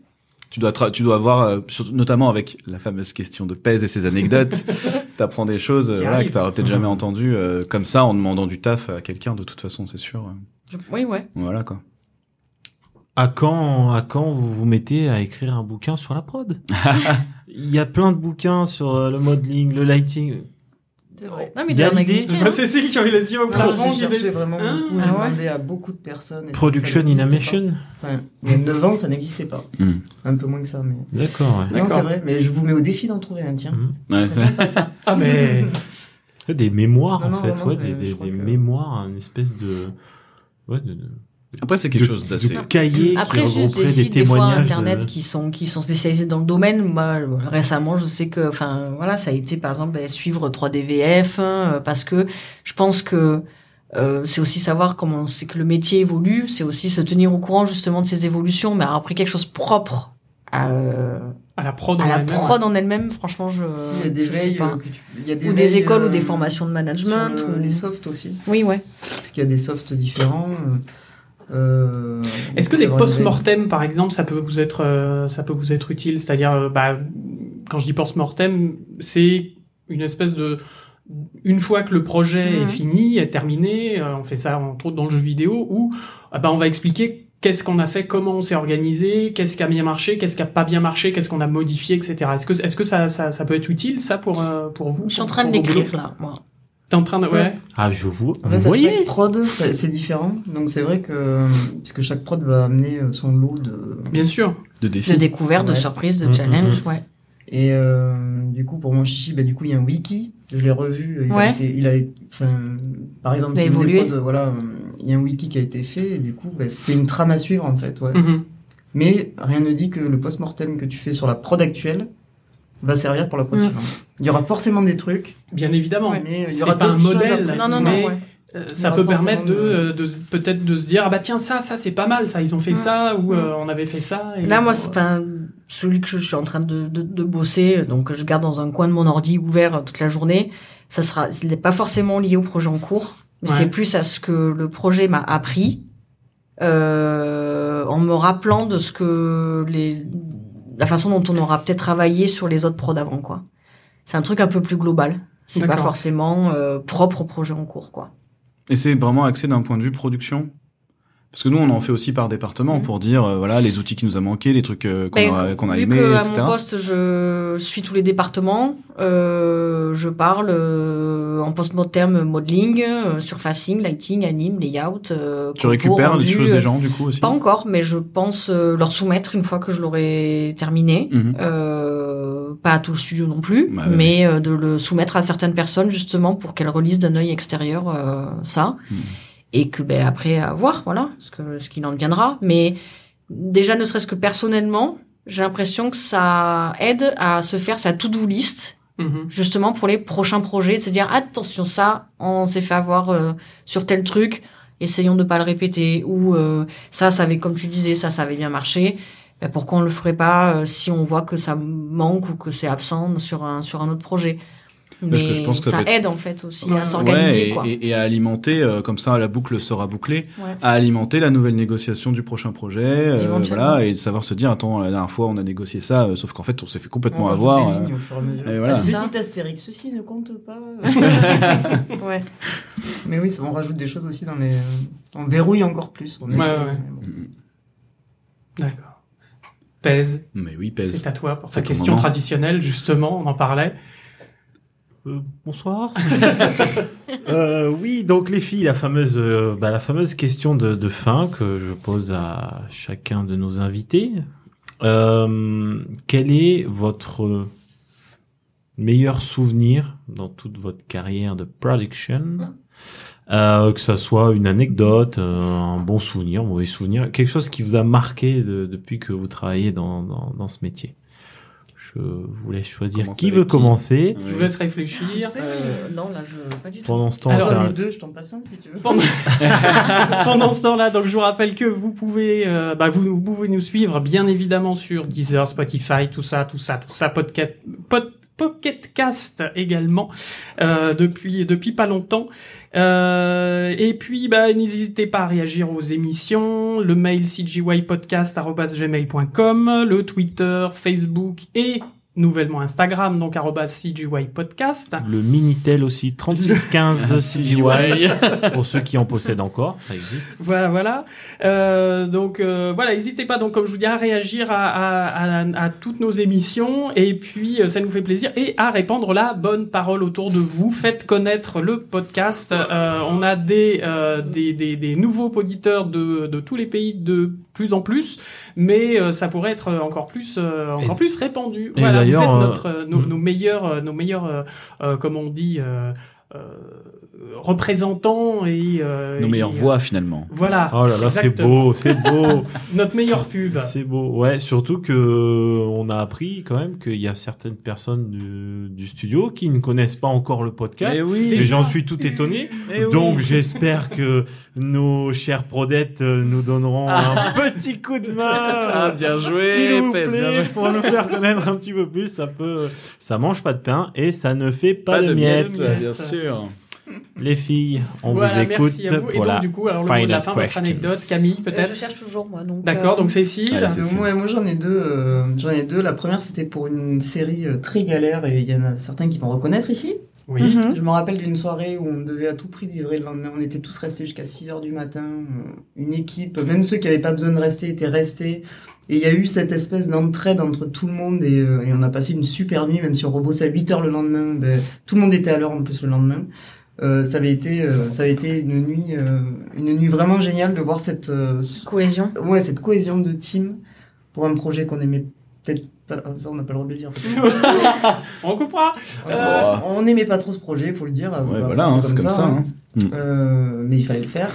Tu dois, tra- tu dois avoir, euh, surtout- notamment avec la fameuse question de pèse et ses anecdotes, t'apprends des choses euh, Qui voilà, que t'aurais peut-être jamais entendues euh, comme ça en demandant du taf à quelqu'un de toute façon, c'est sûr. Je- oui ouais Voilà quoi. À quand, à quand vous vous mettez à écrire un bouquin sur la prod? Il y a plein de bouquins sur euh, le modeling, le lighting. C'est vrai non mais Il y a l'idée. Je hein. vois Cécile qui avait les yeux au Ah, plafond. j'ai cherché vraiment Ah, beaucoup, ah j'ai ouais. demandé à beaucoup de personnes. Production pas. Enfin, il y a 9 ans, ça n'existait pas. Mm. Un peu moins que ça, mais... D'accord, ouais. Non, D'accord. c'est vrai, mais je vous mets au défi d'en trouver un, tiens. Ouais. C'est sympa, ça. Ah, mais. Des mémoires, Non, en non, fait, vraiment, des, des, des que- mémoires, une espèce de, ouais, de- Après, c'est quelque de- chose d'assez. de cahiers Après, juste des des sites, des fois, témoignages. internet de- qui sont, qui sont spécialisés dans le domaine. Moi, euh, récemment, je sais que, enfin, voilà, ça a été, par exemple, ben, suivre 3DVF, hein, euh, parce que je pense que euh, c'est aussi savoir comment c'est que le métier évolue, c'est aussi se tenir au courant, justement, de ces évolutions, mais après quelque chose propre à, euh, À la prod, à en la elle-même, prod en elle-même, franchement, je, S'il y a des je sais veilles, pas. euh, que tu- il y a des Ou des écoles ou euh, des formations de management. sur le- ou- les softs aussi, Oui, ouais. parce qu'il y a des softs différents. Euh, Est-ce que veille. post-mortem, par exemple, ça peut vous être, euh, ça peut vous être utile? C'est-à-dire, euh, bah, quand je dis post-mortem, c'est une espèce de, une fois que le projet Mhm. est fini, est terminé, euh, on fait ça entre autres dans le jeu vidéo, où ah bah, on va expliquer qu'est-ce qu'on a fait, comment on s'est organisé, qu'est-ce qui a bien marché, qu'est-ce qui a pas bien marché, qu'est-ce qu'on a modifié, etc. Est-ce que, est-ce que ça, ça, ça peut être utile, ça, pour, euh, pour vous Je suis en pour- train de l'écrire, là, moi. T'es en train de, ouais. Ah, je vous, En vous fait, à voyez chaque prod, c'est différent. Donc c'est vrai que puisque chaque prod va amener euh, son lot de Bien sûr. de De défis. découverte, de Ouais. surprise, de Mhm, challenge, ouais. et euh, du coup pour mon chichi, bah, du coup il y a un wiki. Je l'ai revu. Il Ouais. a été, il a, enfin, par exemple, Il a c'est une prods, voilà, euh, il y a un wiki qui a été fait. Et du coup, bah, c'est une trame à suivre en fait. Ouais. Mhm. Mais rien ne dit que le post-mortem que tu fais sur la prod actuelle va servir pour la prod Mm. Il y aura forcément des trucs, Bien évidemment. Ouais. mais il y aura pas un modèle. Non, non, non, Mais- ouais. Euh, ça peut permettre de, euh, de peut-être de se dire ah bah tiens ça ça c'est pas mal ça ils ont fait Mm. ça ou Mm. euh, on avait fait ça et Là, moi, enfin, celui que je suis en train de, de, de bosser, donc je garde dans un coin de mon ordi ouvert toute la journée. Ça sera, il n'est pas forcément lié au projet en cours, mais Ouais. c'est plus à ce que le projet m'a appris, euh, en me rappelant de ce que les, la façon dont on aura peut-être travaillé sur les autres prods avant, quoi. C'est un truc un peu plus global. C'est pas forcément euh, propre au projet en cours, quoi. Et c'est vraiment axé d'un point de vue production Parce que nous, on en fait aussi par département Mhm. pour dire, euh, voilà, les outils qui nous a manqué, les trucs euh, qu'on Ben, a, qu'on a vu aimés, que à etc. mon poste, je suis tous les départements, euh, je parle euh, en post-mortem modeling, surfacing, lighting, anime, layout. euh, tu récupères les rendu, choses euh, des gens, du coup, aussi Pas encore, mais je pense euh, leur soumettre une fois que je l'aurai terminé. Mhm. Euh, pas à tout le studio non plus, Bah mais euh, de le soumettre à certaines personnes justement pour qu'elles relisent d'un œil extérieur euh, ça. Mhm. Et que ben après à voir, voilà, ce que ce qu'il en deviendra. Mais déjà ne serait-ce que personnellement, j'ai l'impression que ça aide à se faire sa to-do list Mhm. justement pour les prochains projets, de se dire attention ça, on s'est fait avoir euh, sur tel truc, essayons de pas le répéter ou euh, ça, ça avait comme tu disais, ça, ça avait bien marché. Ben, pourquoi on le ferait pas euh, si on voit que ça manque ou que c'est absent sur un sur un autre projet? Parce que je pense que ça ça être- aide en fait aussi Ouais. à s'organiser Ouais, quoi. et, et- et à alimenter, euh, comme ça la boucle sera bouclée, Ouais. à alimenter la nouvelle négociation du prochain projet, euh, voilà, et de savoir se dire, attends, la dernière fois on a négocié ça, euh, sauf qu'en fait on s'est fait complètement On avoir. euh, lignes fur et voilà. Petit Ça. astérix, ceci ne compte pas. Ouais. Mais oui, ça, on rajoute des choses aussi dans les. euh, On verrouille encore plus. On bon. D'accord. Pèse, Mais oui, c'est pèse. à toi pour ta C'est question moment. traditionnelle, justement, on en parlait. Euh, bonsoir. Euh, oui, donc les filles, la fameuse, euh, bah, la fameuse question de, de fin que je pose à chacun de nos invités. Quel est votre meilleur souvenir dans toute votre carrière de production? Que ça soit une anecdote, un bon souvenir, un mauvais souvenir, quelque chose qui vous a marqué de- depuis que vous travaillez dans, dans, dans ce métier? Je vous laisse choisir qui veut qui commencer. Je vous laisse réfléchir. Euh, non là je pas du tout. Pendant ce temps, Alors, je J'en ai deux, je t'en passe un si tu veux. Pendant, Pendant ce temps-là, donc je vous rappelle que vous pouvez, euh, bah, vous, vous pouvez nous suivre bien évidemment sur Deezer, Spotify, tout ça, tout ça, tout ça, podcast, pod, Pocket Cast également euh, depuis depuis pas longtemps. Euh, et puis bah n'hésitez pas à réagir aux émissions, le mail cgypodcast@gmail.com, le Twitter, Facebook et nouvellement Instagram donc arobase @cgypodcast. Le Minitel aussi, 3615 CGY, pour ceux qui en possèdent encore, ça existe. Voilà, voilà. Euh, donc euh, voilà, n'hésitez pas donc comme je vous dis à réagir à, à, à, à toutes nos émissions et puis euh, ça nous fait plaisir et à répandre la bonne parole autour de vous. Faites connaître le podcast. Euh, on a des, euh, des, des des nouveaux auditeurs de de tous les pays de plus en plus, mais euh, ça pourrait être encore plus euh, encore Et- plus répandu. et Voilà, vous êtes d'ailleurs, euh, notre euh, nos, mm. nos meilleurs euh, nos meilleurs euh, euh, comme on dit. Euh, représentants et euh, Nos meilleures et, euh, voix finalement. Voilà. Oh là là, c'est beau, c'est beau. Notre meilleure pub. C'est beau. Ouais, surtout que euh, on a appris quand même qu'il y a certaines personnes du, du studio qui ne connaissent pas encore le podcast. Eh oui. Et j'en suis tout étonné. Eh oui. Donc j'espère que nos chères prodettes euh, nous donneront un petit coup de main. Ah, bien joué, S'il vous bien plaît, pour nous faire connaître un petit peu plus, ça peut, ça mange pas de pain et ça ne fait pas, Pas de, de miettes. miettes, bien sûr. Les filles, on voilà, vous écoute merci à vous. Et pour la donc, du coup, alors le mot de la fin, votre anecdote, Camille, Euh, peut-être je cherche toujours moi. Donc. D'accord, euh, donc Cécile. Allez, c'est- Euh, moi, moi j'en ai deux. euh, j'en ai deux. La première c'était pour une série euh, très galère et il y en a certains qui vont reconnaître ici. Oui. mhm. Je me rappelle d'une soirée où on devait à tout prix livrer le lendemain. On était tous restés jusqu'à 6 heures du matin. Une équipe, même ceux qui n'avaient pas besoin de rester étaient restés. Et il y a eu cette espèce d'entraide entre tout le monde et, euh, et on a passé une super nuit, même si on rebossait à 8 heures le lendemain. ben, tout le monde était à l'heure en plus le lendemain. Euh, ça avait été, euh, ça avait été une nuit, euh, une nuit vraiment géniale de voir cette, euh, Cohésion. ouais, cette cohésion de team pour un projet qu'on aimait peut-être pas. Ça, on n'a pas le droit de le dire. On coupera. Euh, on n'aimait pas trop ce projet, il faut le dire. Ouais, Bah, voilà, hein, c'est comme ça. hein. hein. Euh, mais il fallait le faire.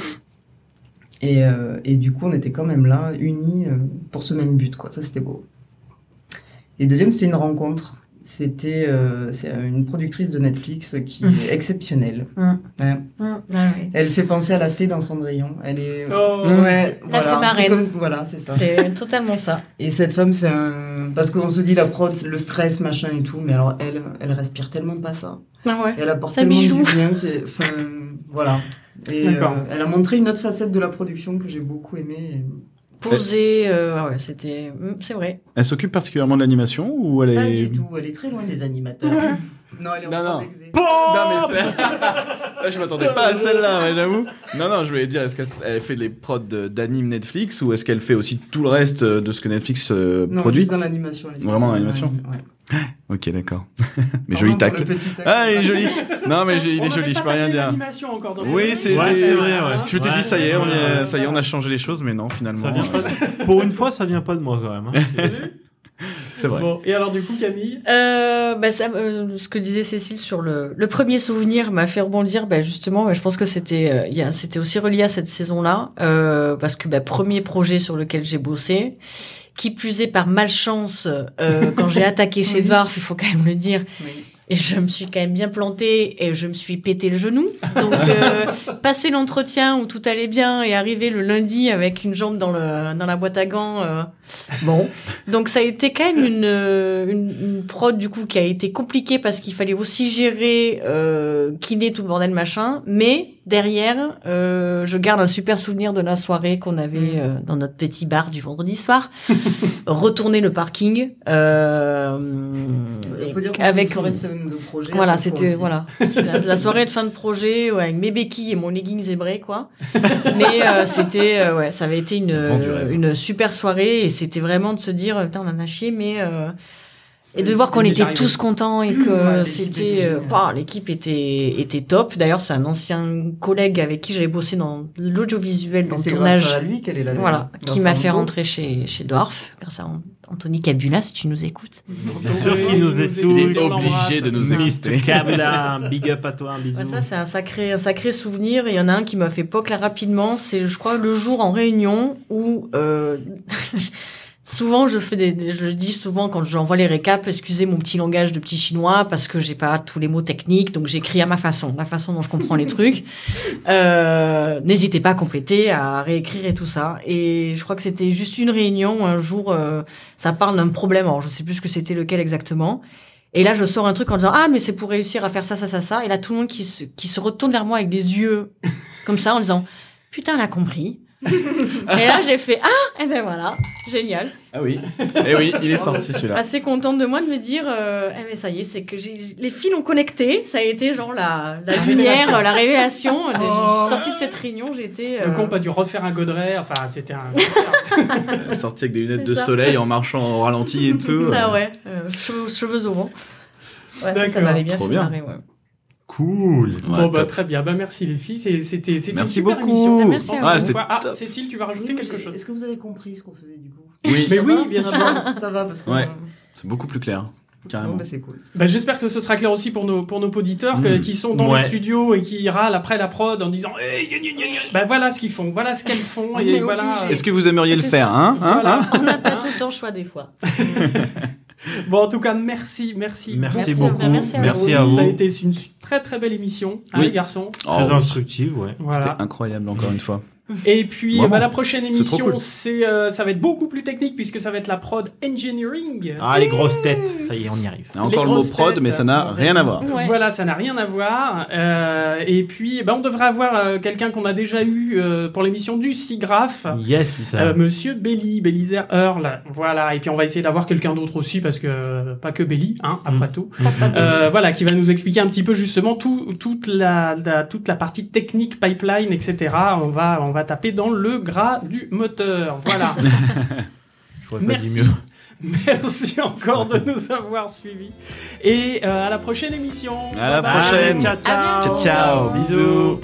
Et, euh, et du coup, on était quand même là, unis euh, pour ce même but, quoi. Ça, c'était beau. Et deuxième, c'était une rencontre. C'était euh, c'est une productrice de Netflix qui Mhm. est exceptionnelle. Mm. Ouais. Mm, ah oui. Elle fait penser à la fée dans Cendrillon. Elle est. Oh. Ouais, La fée marraine. Comme- Voilà, c'est ça. C'est totalement ça. Et cette femme, c'est un. Parce qu'on se dit la prod, le stress, machin et tout, mais alors elle, elle respire tellement pas ça. Ah ouais. Elle apporte Ça tellement bijou. du bien. Enfin, voilà. Et euh, elle a montré une autre facette de la production que j'ai beaucoup aimée. Posé, euh, ah ouais, c'était, mm, c'est vrai. Elle s'occupe particulièrement de l'animation ou elle Pas est du tout, elle est très loin des animateurs. non, elle est en Non, non. Non mais Là, je m'attendais pas à celle-là, ouais, j'avoue. Non non, je voulais dire est-ce qu'elle fait les prods d'anime Netflix ou est-ce qu'elle fait aussi tout le reste de ce que Netflix euh, Non, produit? juste dans l'animation. elle est Vraiment dans l'animation? Ouais. Ok, d'accord. mais joli pour tacle. tacle. Ah, il est joli. Non mais il est joli, je peux pas rien dire. l'animation encore dans Oui, cette c'est. Ouais, vrai, ouais. Je t'ai dit ça y est, on y est- ouais, ça y est, ouais. on a changé les choses, mais non, finalement. Ça vient euh, Pour une fois, ça vient pas de moi quand même. hein. C'est vrai. Bon, et alors du coup, Camille? Euh, bah ça, euh, ce que disait Cécile sur le, le premier souvenir m'a fait rebondir. Bah justement, bah, je pense que c'était, euh, il y a- c'était aussi relié à cette saison-là, euh, parce que bah, premier projet sur lequel j'ai bossé, qui plus est par malchance, euh, quand j'ai attaqué chez Oui. Dwarf, il faut quand même le dire, Oui. et je me suis quand même bien plantée et je me suis pété le genou. Donc euh, passer l'entretien où tout allait bien et arriver le lundi avec une jambe dans le dans la boîte à gants. euh, bon, donc ça a été quand même une, euh, une une prod du coup qui a été compliquée parce qu'il fallait aussi gérer euh, kiné tout le bordel machin. Mais derrière, euh, je garde un super souvenir de la soirée qu'on avait Mm. euh, dans notre petit bar du vendredi soir. Retourner le parking. Euh, Il faut dire qu'on avec une soirée de fin de projet. voilà, c'était voilà, la, la soirée de fin de projet ouais, avec mes béquilles et mon legging zébré quoi. Mais euh, c'était euh, ouais, ça avait été une une super soirée et c'était vraiment de se dire putain on en a chié mais euh, et de Oui, voir qu'on était tous contents et que Ouais, c'était euh, bah, l'équipe était était top. D'ailleurs, c'est un ancien collègue avec qui j'avais bossé dans l'audiovisuel dans le tournage. grâce à lui qu'elle est là. Voilà, qui m'a fait rentrer chez chez Dwarf grâce à Anthony Cabula si tu nous écoutes. Bien sûr qu'il nous est tout. Il est obligé de nous écouter. Un big up à toi, un bisou. Ouais, ça, c'est un sacré, un sacré souvenir. Il y en a un qui m'a fait poc là rapidement. C'est, je crois, le jour en réunion où, euh, souvent, je fais des, des- je dis souvent quand j'envoie les récaps, excusez mon petit langage de petit chinois parce que j'ai pas tous les mots techniques, donc j'écris à ma façon, la façon dont je comprends les trucs. Euh, n'hésitez pas à compléter, à réécrire et tout ça. Et je crois que c'était juste une réunion un jour, euh, ça parle d'un problème. Alors, je sais plus ce que c'était lequel exactement. Et là, je sors un truc en disant ah mais c'est pour réussir à faire ça ça ça ça. Et là, tout le monde qui se, qui se retourne vers moi avec des yeux comme ça en disant putain, elle a compris. Et là, j'ai fait ah et ben voilà, génial. Ah oui. Eh oui, il est sorti celui-là. Assez contente de moi de me dire euh, eh mais ça y est, c'est que j'ai les fils ont connecté. Ça a été genre la la, La lumière, révélation. la révélation. Je Oh. suis sortie de cette réunion, j'étais Le euh, comp a dû refaire un godret. Enfin, c'était un. Sorti avec des lunettes C'est de ça. soleil en marchant au ralenti et tout. ça ouais, euh, cheveux, cheveux au vent. Ouais, ça, m'avait bien Trop fait bien. marrer, ouais. Cool. Ouais, bon, bah, très bien. Bah, merci les filles. C'est- C'était c'était une Merci super beaucoup. émission. Merci à Encore vous. Ah. Ah. Cécile, tu vas rajouter Oui, quelque chose Est-ce que vous avez compris ce qu'on faisait du coup? Oui, Mais Ça oui, va bien sûr. Ça va parce que. Ouais. c'est beaucoup plus clair. Carrément. Bon, bah, c'est cool. Bah, J'espère que ce sera clair aussi pour nos, pour nos auditeurs que- Mm. qui sont dans Ouais. les studios et qui râlent après la prod en disant hey, gna, gna, gna, gna. bah, voilà ce qu'ils font, voilà ce qu'elles font. On et est voilà. Est-ce que vous aimeriez le faire, hein, hein, Voilà. hein? On n'a pas tout le temps le choix des fois. Bon, en tout cas, merci, merci. Merci, Merci, beaucoup. merci à Merci vous. à vous. Ça a été une très très belle émission, hein, Oui. les garçons. Très Oh, instructive, ouais. Voilà. C'était incroyable encore une fois. Et puis, bah, la prochaine émission, cool. c'est, euh, ça va être beaucoup plus technique puisque ça va être la prod engineering. Ah, les grosses têtes. Ça y est, on y arrive. Encore le mot grosses prod, têtes, mais ça n'a rien à voir. Ouais. Voilà, ça n'a rien à voir. Euh, et puis, bah, on devrait avoir euh, quelqu'un qu'on a déjà eu euh, pour l'émission du SIGRAPH. Yes. Euh, Monsieur Belly, Belizer Earl, voilà. Et puis on va essayer d'avoir quelqu'un d'autre aussi parce que pas que Belly, hein, après Mm. tout. Euh, voilà, qui va nous expliquer un petit peu justement tout, toute la, la- toute la partie technique, pipeline, etc. On va, on va taper dans le gras du moteur. Voilà. J'aurais pas dit Merci. mieux. Merci encore de nous avoir suivis. Et euh, à la prochaine émission. À la Bye prochaine. Ciao, ciao, bisous.